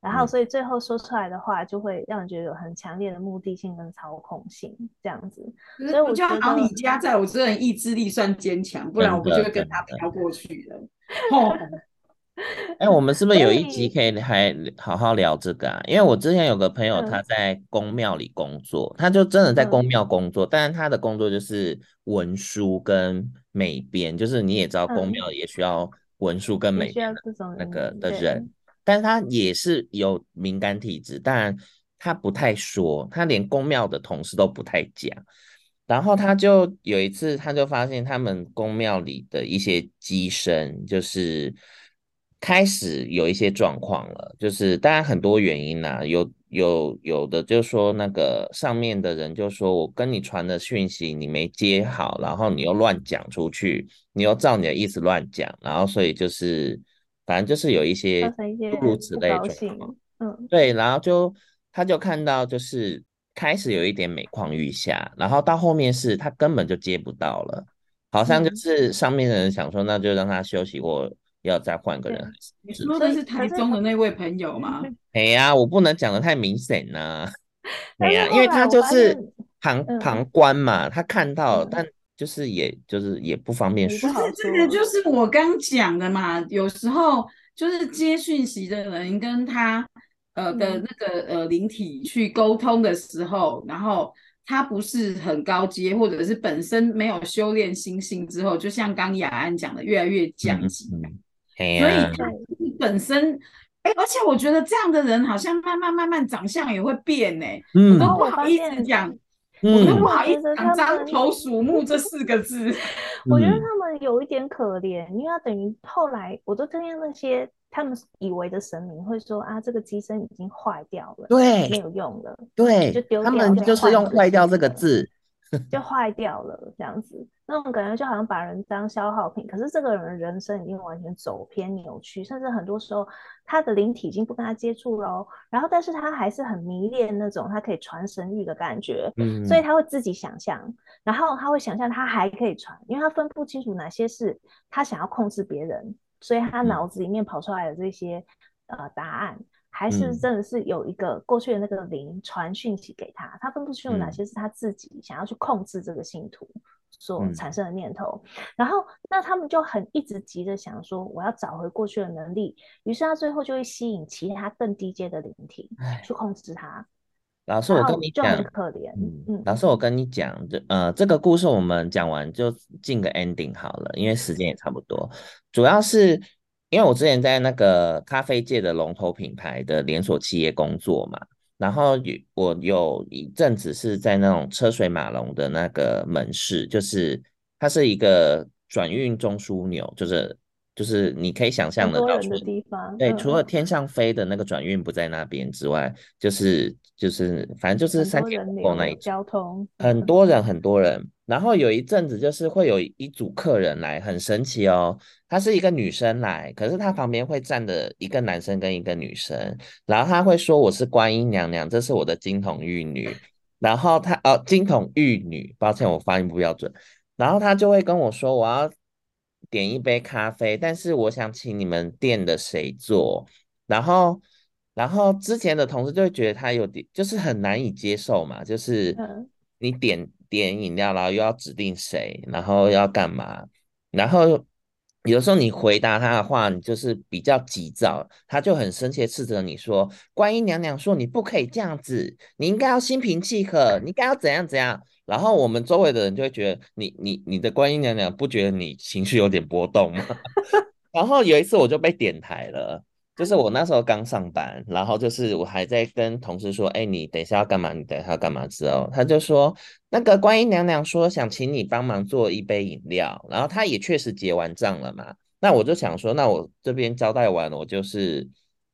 然后，所以最后说出来的话，就会让人觉得有很强烈的目的性跟操控性，这样子。所以我觉得好，你家在我这人意志力算坚强，不然我不就会跟他飘过去了。哦，哎，我们是不是有一集可以还好好聊这个啊？因为我之前有个朋友他在宫庙里工作，他就真的在宫庙工作，但是他的工作就是文书跟美编，就是你也知道宫庙也需要文书跟美编那个的人。但是他也是有敏感体质，但他不太说，他连宫庙的同事都不太讲。然后他就有一次，他就发现他们宫庙里的一些机身，就是开始有一些状况了。就是当然很多原因啦、啊，有有有的就说那个上面的人就说，我跟你传的讯息你没接好，然后你又乱讲出去，你又照你的意思乱讲，然后所以就是。反正就是有一些诸如此类状况，嗯，对，然后就他就看到就是开始有一点每况愈下，然后到后面是他根本就接不到了，好像就是上面的人想说那就让他休息，或要再换个人。你说的是台中的那位朋友吗？哎呀，我不能讲的太明显呐、啊，哎呀，因为他就是旁旁观嘛，他看到，但。就是，也就是也不方便说。这个就是我刚讲的嘛，有时候就是接讯息的人跟他呃的那个呃灵体去沟通的时候，然后他不是很高阶，或者是本身没有修炼心性之后，就像刚雅安讲的，越来越降级。嗯嗯、所以他本身，哎，而且我觉得这样的人好像慢慢慢慢长相也会变呢、欸。嗯，我都不好意思讲。我都不好意思讲獐头鼠目这四个字。我觉得他们有一点可怜，因为他等于后来，我都听见那些他们以为的神明会说啊，这个机身已经坏掉了，对，没有用了，对，就丢掉。他们就是用“坏掉”这个字。就坏掉了这样子，那种感觉就好像把人当消耗品。可是这个人人生已经完全走偏扭曲，甚至很多时候他的灵体已经不跟他接触了，然后但是他还是很迷恋那种他可以传神域的感觉，嗯，所以他会自己想象，然后他会想象他还可以传，因为他分不清楚哪些是他想要控制别人，所以他脑子里面跑出来的这些、嗯、呃答案。还是真的是有一个过去的那个灵传讯息给他，嗯、他分不清楚哪些是他自己想要去控制这个信徒所产生的念头，嗯、然后那他们就很一直急着想说我要找回过去的能力，于是他最后就会吸引其他更低阶的灵体去控制他。老师，我跟你讲，可怜。老师，我跟你讲，就呃这个故事我们讲完就进个 ending 好了，因为时间也差不多，主要是。因为我之前在那个咖啡界的龙头品牌的连锁企业工作嘛，然后有我有一阵子是在那种车水马龙的那个门市，就是它是一个转运中枢纽，就是就是你可以想象的到处的地方，对，除了天上飞的那个转运不在那边之外，就是就是反正就是三天两头那一交通，很多人很多人。然后有一阵子，就是会有一组客人来，很神奇哦。她是一个女生来，可是她旁边会站的一个男生跟一个女生。然后她会说：“我是观音娘娘，这是我的金童玉女。”然后她哦，金童玉女，抱歉我发音不标准。然后她就会跟我说：“我要点一杯咖啡，但是我想请你们店的谁做。”然后，然后之前的同事就会觉得她有点就是很难以接受嘛，就是你点。点饮料，然后又要指定谁，然后要干嘛？然后有时候你回答他的话，你就是比较急躁，他就很生气斥责你说：“观音娘娘说你不可以这样子，你应该要心平气和，你应该要怎样怎样。”然后我们周围的人就会觉得你你你的观音娘娘不觉得你情绪有点波动吗？然后有一次我就被点台了。就是我那时候刚上班，然后就是我还在跟同事说：“哎，你等一下要干嘛？你等一下要干嘛？”之后他就说：“那个观音娘娘说想请你帮忙做一杯饮料。”然后他也确实结完账了嘛。那我就想说，那我这边交代完，我就是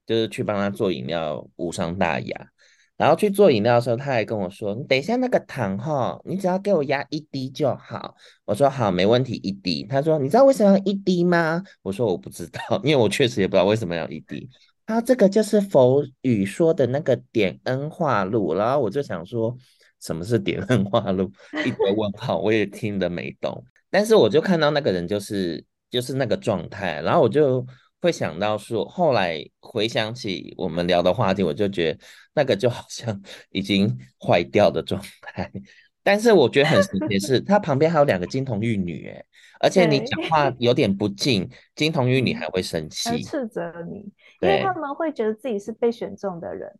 就是去帮他做饮料，无伤大雅。然后去做饮料的时候，他还跟我说：“你等一下那个糖哈，你只要给我压一滴就好。”我说：“好，没问题，一滴。”他说：“你知道为什么要一滴吗？”我说：“我不知道，因为我确实也不知道为什么要一滴。”他：“这个就是佛语说的那个点恩化露。”然后我就想说：“什么是点恩化露？”一堆问号，我也听得没懂。但是我就看到那个人就是就是那个状态，然后我就。会想到说，后来回想起我们聊的话题，我就觉得那个就好像 已经坏掉的状态。但是我觉得很神奇的是，他旁边还有两个金童玉女，哎，而且你讲话有点不敬，金童玉女还会生 气，斥责你，因为他们会觉得自己是被选中的人，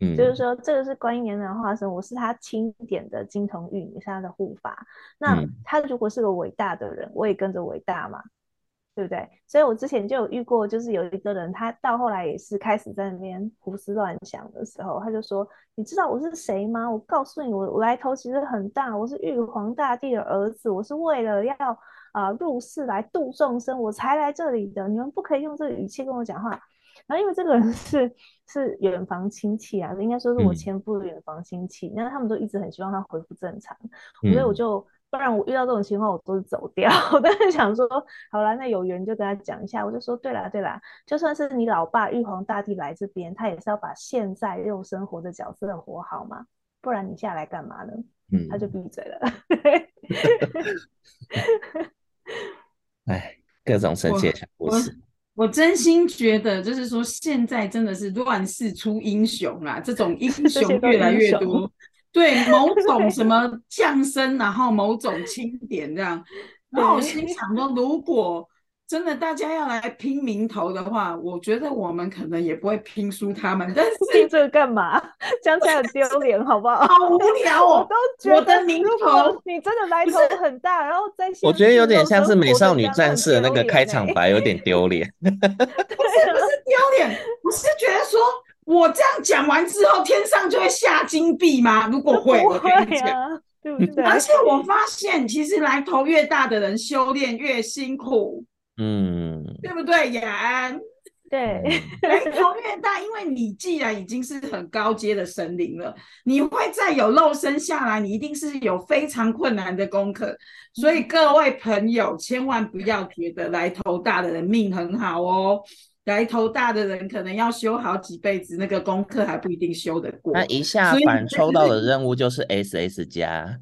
嗯，就是说这个是观音娘娘化身，我是他钦点的金童玉女，是他的护法。那他如果是个伟大的人，我也跟着伟大嘛。对不对？所以我之前就有遇过，就是有一个人，他到后来也是开始在那边胡思乱想的时候，他就说：“你知道我是谁吗？我告诉你，我我来头其实很大，我是玉皇大帝的儿子，我是为了要啊、呃、入世来度众生，我才来这里的。你们不可以用这个语气跟我讲话。然后因为这个人 是是远房亲戚啊，应该说是我前夫的远房亲戚，那、嗯、他们都一直很希望他恢复正常，所以我就。不然我遇到这种情况，我都是走掉。但是想说，好了，那有缘就跟他讲一下。我就说，对啦，对啦，就算是你老爸玉皇大帝来这边，他也是要把现在肉身活的角色活好嘛，不然你下来干嘛呢？嗯，他就闭嘴了。哎，各种神奇的小故事。我真心觉得，就是说，现在真的是乱世出英雄啊，这种英 雄越来越多。对某 种什么降生，然后某种清点这样，然后我心想说，如果真的大家要来拼名头的话，我觉得我们可能也不会拼输他们。但是拼这个干嘛？讲起来很丢脸，好不好？好无聊哦！我都觉得，我的名头，你真的来头很大，然后在我觉得有点像是美少女战士的那个开场 白，有点丢脸。不是不是丢脸，我是觉得说。我这样讲完之后，天上就会下金币吗？如果会，我跟你讲，对不对？而且我发现，其实来头越大的人，修炼越辛苦，嗯，对不对？雅安，对，来头越大，因为你既然已经是很高阶的神灵了，你会再有肉身下来，你一定是有非常困难的功课。所以各位朋友，千万不要觉得来头大的人命很好哦。来头大的人可能要修好几辈子，那个功课还不一定修得过。那一下反抽到的任务就是 SS 加。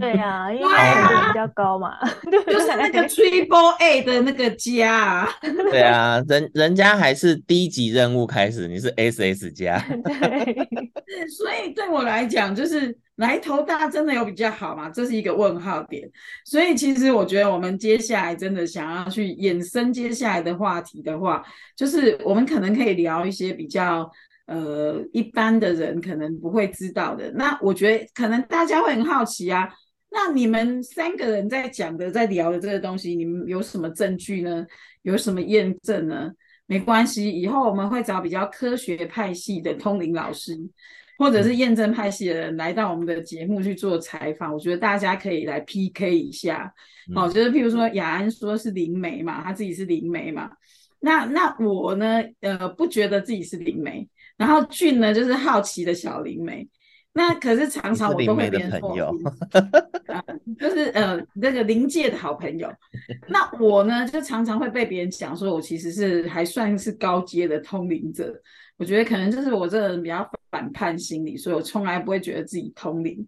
对啊，因为比较高嘛，就是那个 Triple A 的那个加啊。对啊，人人家还是低级任务开始，你是 SS 加。对，所以对我来讲，就是来头大真的有比较好吗？这是一个问号点。所以其实我觉得，我们接下来真的想要去衍生接下来的话题的话，就是我们可能可以聊一些比较。呃，一般的人可能不会知道的。那我觉得可能大家会很好奇啊。那你们三个人在讲的、在聊的这个东西，你们有什么证据呢？有什么验证呢？没关系，以后我们会找比较科学派系的通灵老师，或者是验证派系的人来到我们的节目去做采访。我觉得大家可以来 PK 一下。好、嗯哦，就是譬如说雅安说是灵媒嘛，他自己是灵媒嘛。那那我呢？呃，不觉得自己是灵媒。然后俊呢，就是好奇的小灵媒，那可是常常我都会变朋友，啊，就是呃那个灵界的好朋友。那我呢，就常常会被别人讲说，我其实是还算是高阶的通灵者。我觉得可能就是我这个人比较反叛心理，所以我从来不会觉得自己通灵。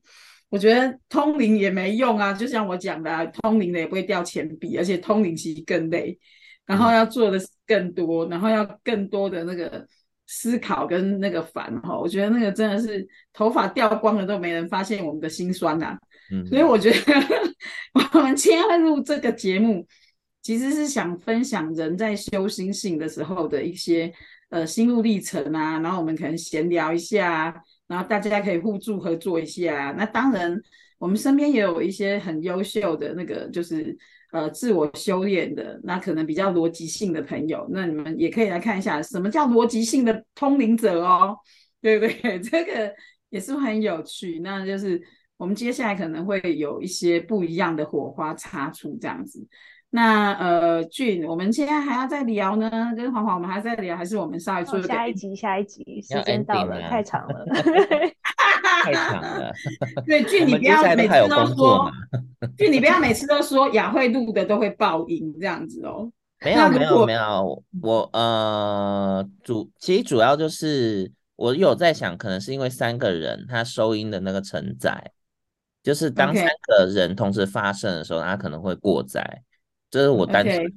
我觉得通灵也没用啊，就像我讲的，啊，通灵的也不会掉钱币，而且通灵其实更累，然后要做的更多，然后要更多的那个。思考跟那个烦哈，我觉得那个真的是头发掉光了都没人发现我们的心酸呐、啊。嗯，所以我觉得我们今天会录这个节目，其实是想分享人在修心性的时候的一些呃心路历程啊，然后我们可能闲聊一下，然后大家可以互助合作一下。那当然，我们身边也有一些很优秀的那个就是。呃，自我修炼的那可能比较逻辑性的朋友，那你们也可以来看一下什么叫逻辑性的通灵者哦，对不对？这个也是很有趣。那就是我们接下来可能会有一些不一样的火花擦出这样子。那呃，俊，我们现在还要再聊呢，跟黄黄我们还要再聊，还是我们稍微做一个、哦、下一集？下一集时间到了，太长了。太长了，对，俊你不要每次都说，俊你不要每次都说雅慧录的都会爆音这样子哦。没有没有没有，我呃主其实主要就是我有在想，可能是因为三个人他收音的那个承载，就是当三个人同时发声的时候，他可能会过载，这是我单纯的。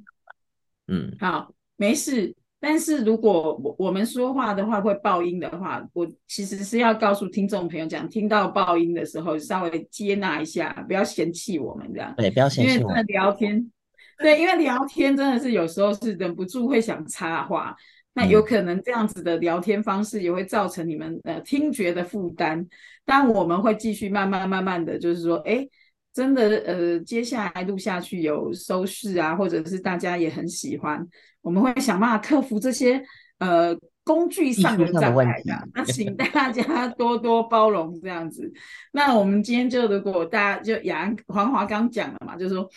嗯，好，没事。但是如果我我们说话的话会爆音的话，我其实是要告诉听众朋友讲，听到爆音的时候稍微接纳一下，不要嫌弃我们这样。对，不要嫌弃我们。因为真的聊天，对，因为聊天真的是有时候是忍不住会想插话，那有可能这样子的聊天方式也会造成你们呃听觉的负担。但我们会继续慢慢慢慢的就是说，哎，真的呃，接下来录下去有收视啊，或者是大家也很喜欢。我们会想办法克服这些呃工具上的障碍的，那请大家多多包容这样子。那我们今天就如果大家就雅安黄华刚讲了嘛，就是说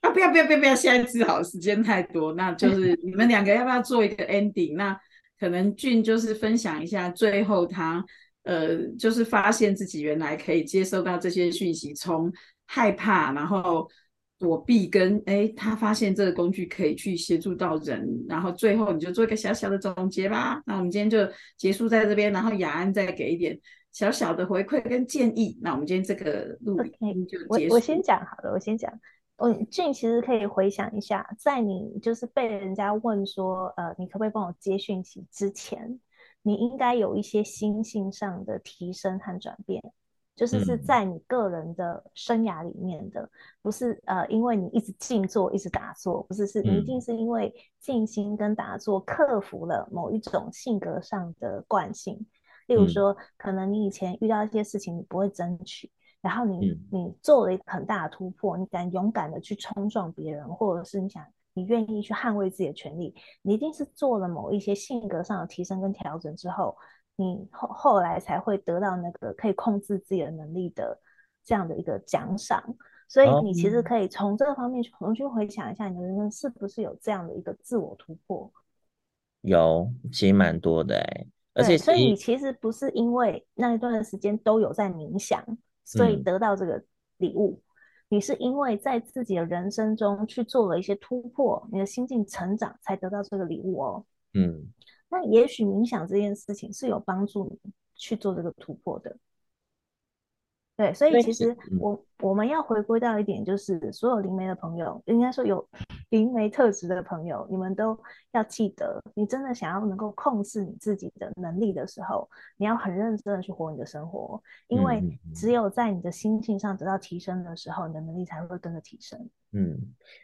啊不要不要不要不要，现在治好时间太多，那就 是你们两个要不要做一个 ending？那可能俊就是分享一下最后他呃就是发现自己原来可以接收到这些讯息，从害怕然后。躲避跟哎，他发现这个工具可以去协助到人，然后最后你就做一个小小的总结吧。那我们今天就结束在这边，然后雅安再给一点小小的回馈跟建议。那我们今天这个录音就结束。Okay, 我我先讲好了，我先讲。我俊其实可以回想一下，在你就是被人家问说，呃，你可不可以帮我接讯息之前，你应该有一些心性上的提升和转变。就是是在你个人的生涯里面的，嗯、不是呃，因为你一直静坐，一直打坐，不是，是你一定是因为静心跟打坐克服了某一种性格上的惯性。例如说，可能你以前遇到一些事情，你不会争取，然后你你做了一个很大的突破，你敢勇敢的去冲撞别人，或者是你想你愿意去捍卫自己的权利，你一定是做了某一些性格上的提升跟调整之后。你后后来才会得到那个可以控制自己的能力的这样的一个奖赏，所以你其实可以从这个方面重新回想一下，你的人生是不是有这样的一个自我突破？有，其实蛮多的哎。而且，所以你其实不是因为那一段的时间都有在冥想，所以得到这个礼物。嗯、你是因为在自己的人生中去做了一些突破，你的心境成长，才得到这个礼物哦。嗯，那也许冥想这件事情是有帮助你去做这个突破的。对，所以其实我、嗯、我们要回归到一点，就是所有灵媒的朋友，应该说有灵媒特质的朋友，你们都要记得，你真的想要能够控制你自己的能力的时候，你要很认真的去活你的生活，因为只有在你的心性上得到提升的时候，你的能力才会跟着提升。嗯，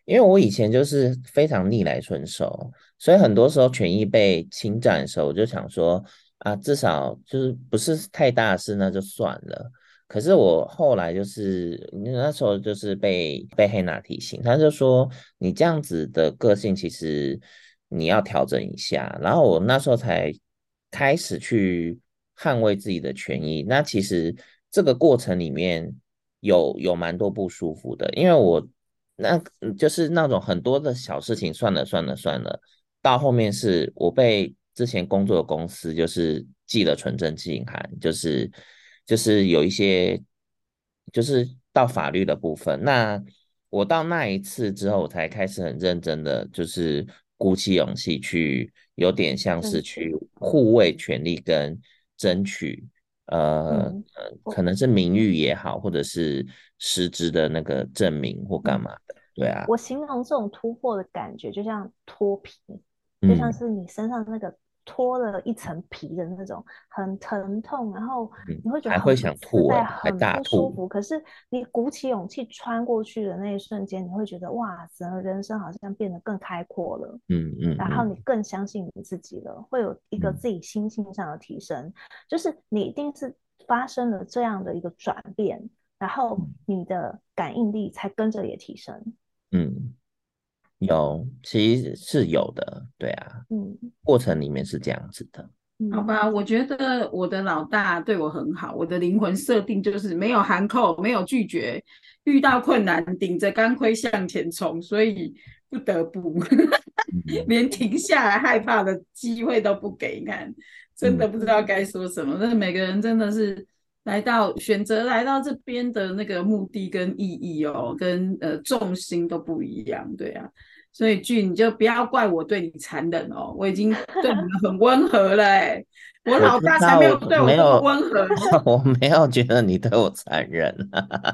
因为我以前就是非常逆来顺受，所以很多时候权益被侵占的时候，我就想说啊，至少就是不是太大的事，那就算了。可是我后来就是那时候就是被被黑娜提醒，他就说你这样子的个性其实你要调整一下。然后我那时候才开始去捍卫自己的权益。那其实这个过程里面有有蛮多不舒服的，因为我那就是那种很多的小事情，算了算了算了，到后面是我被之前工作的公司就是寄了存证信函，就是。就是有一些，就是到法律的部分。那我到那一次之后，我才开始很认真的，就是鼓起勇气去，有点像是去护卫权利跟争取，呃，嗯、可能是名誉也好，或者是实质的那个证明或干嘛的。对啊，我形容这种突破的感觉，就像脱皮，就像是你身上那个。脱了一层皮的那种很疼痛，然后你会觉得还会想吐，很不舒服。可是你鼓起勇气穿过去的那一瞬间，你会觉得哇，整个人生好像变得更开阔了。嗯嗯。然后你更相信你自己了，会有一个自己心性上的提升。就是你一定是发生了这样的一个转变，然后你的感应力才跟着也提升。嗯。有，其实是有的，对啊，嗯，过程里面是这样子的，好吧？我觉得我的老大对我很好，我的灵魂设定就是没有含扣，没有拒绝，遇到困难顶着钢盔向前冲，所以不得不 连停下来害怕的机会都不给，你看，真的不知道该说什么。那、嗯、每个人真的是来到选择来到这边的那个目的跟意义哦，跟呃重心都不一样，对啊。所以俊，你就不要怪我对你残忍哦，我已经对你们很温和了哎，我老大才没有对我这么温和我，我没有觉得你对我残忍，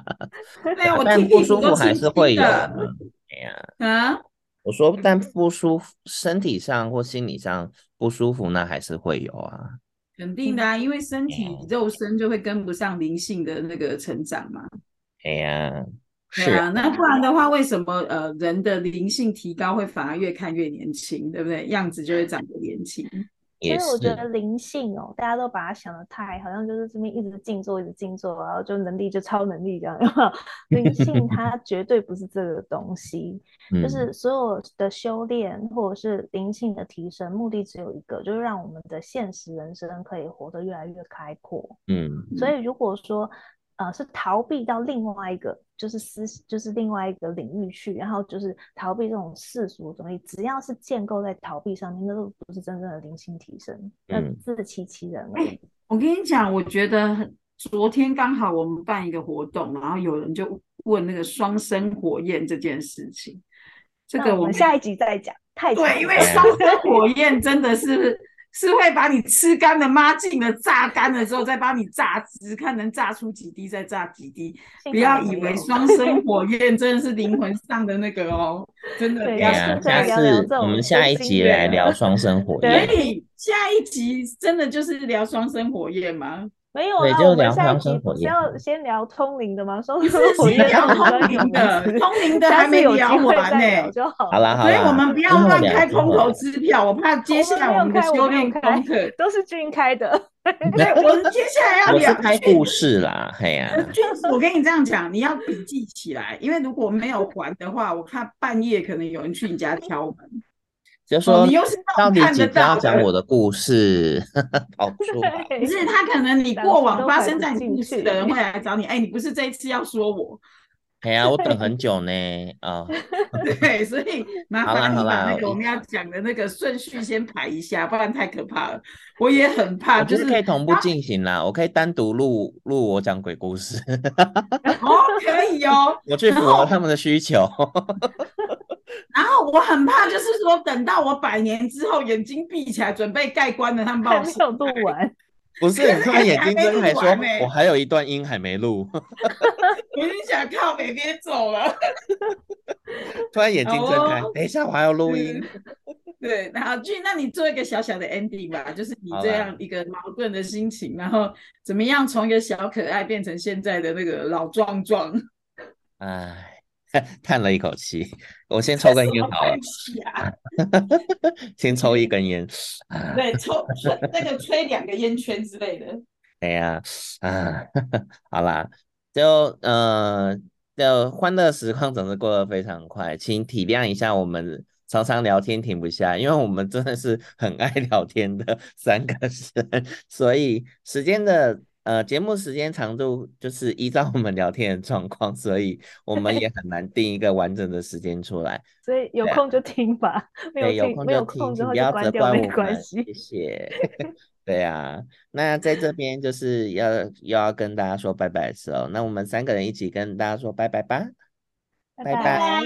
没有，我但不舒服还是会有的，哎呀，啊，我说但不舒服，身体上或心理上不舒服，那还是会有啊，肯定的啊，因为身体肉身就会跟不上灵性的那个成长嘛，哎呀。是啊，那不然的话，为什么呃人的灵性提高会反而越看越年轻，对不对？样子就会长得年轻。所以我觉得灵性哦，大家都把它想得太好像就是这边一直静坐，一直静坐，然后就能力就超能力这样。灵性 它绝对不是这个东西，就是所有的修炼或者是灵性的提升，目的只有一个，就是让我们的现实人生可以活得越来越开阔。嗯，所以如果说。呃，是逃避到另外一个，就是思，就是另外一个领域去，然后就是逃避这种世俗的东西。只要是建构在逃避上面，那都不是真正的灵性提升，那自欺欺人而已。欸，我跟你讲，我觉得昨天刚好我们办一个活动，然后有人就问那个双生火焰这件事情。这个我们下一集再讲。太对，因为双生火 焰真的是。是会把你吃干的，抹净了，榨干了之后再帮你榨汁，看能榨出几滴再榨几滴。不要以为双生火焰真的是灵魂上的那个哦，真的。对呀，下次我们下一集来聊双生火焰。所以下一集真的就是聊双生火焰吗？没有啊，我们下一集不是要先聊通灵的吗？双生火焰聊通灵的，通灵的 还没聊完呢，就好。好了好了，所以我们不要乱开空头支票，我怕接下来我们的修炼功课都是俊开的。对，我接下来要聊开故事啦，哎呀，俊，我跟你这样讲，你要笔记起来，因为如果没有还的话，我看半夜可能有人去你家敲门。就说，哦、你又是到底几天要讲我的故事？跑不出来，不是他可能你过往发生在你故事的人 会来找你。哎、欸，你不是这一次要说我？哎呀，我等很久呢啊！哦、对，所以麻烦你把那个我们要讲的那个顺序先排一下，不然太可怕了。我也很怕，就是可以同步进行啦。我可以单独录录我讲鬼故事。哦，可以哦。我去符合他们的需求。然后我很怕，就是说等到我百年之后，眼睛闭起来准备盖棺了，他们把我没有录完。不是，你突然眼睛睁开说，我还有一段音还没录。我已经想靠北边走了。突然眼睛睁开，哦、等一下我还要录音。对，然后俊，那你做一个小小的 ending 吧，就是你这样一个矛盾的心情，然后怎么样从一个小可爱变成现在的那个老壮壮？哎。叹了一口气，我先抽根烟好了。啊、先抽一根烟。对，抽那个吹两个烟圈之类的。哎呀，啊，好啦，就呃，就欢乐时光总是过得非常快，请体谅一下我们常常聊天停不下，因为我们真的是很爱聊天的三个人，所以时间的。呃，节目时间长度就是依照我们聊天的状况，所以我们也很难定一个完整的时间出来。所以有空就听吧，没，有空就听，请不要责怪我们，谢谢。对啊，那在这边就是要又要跟大家说拜拜的时候，那我们三个人一起跟大家说拜拜吧，拜拜。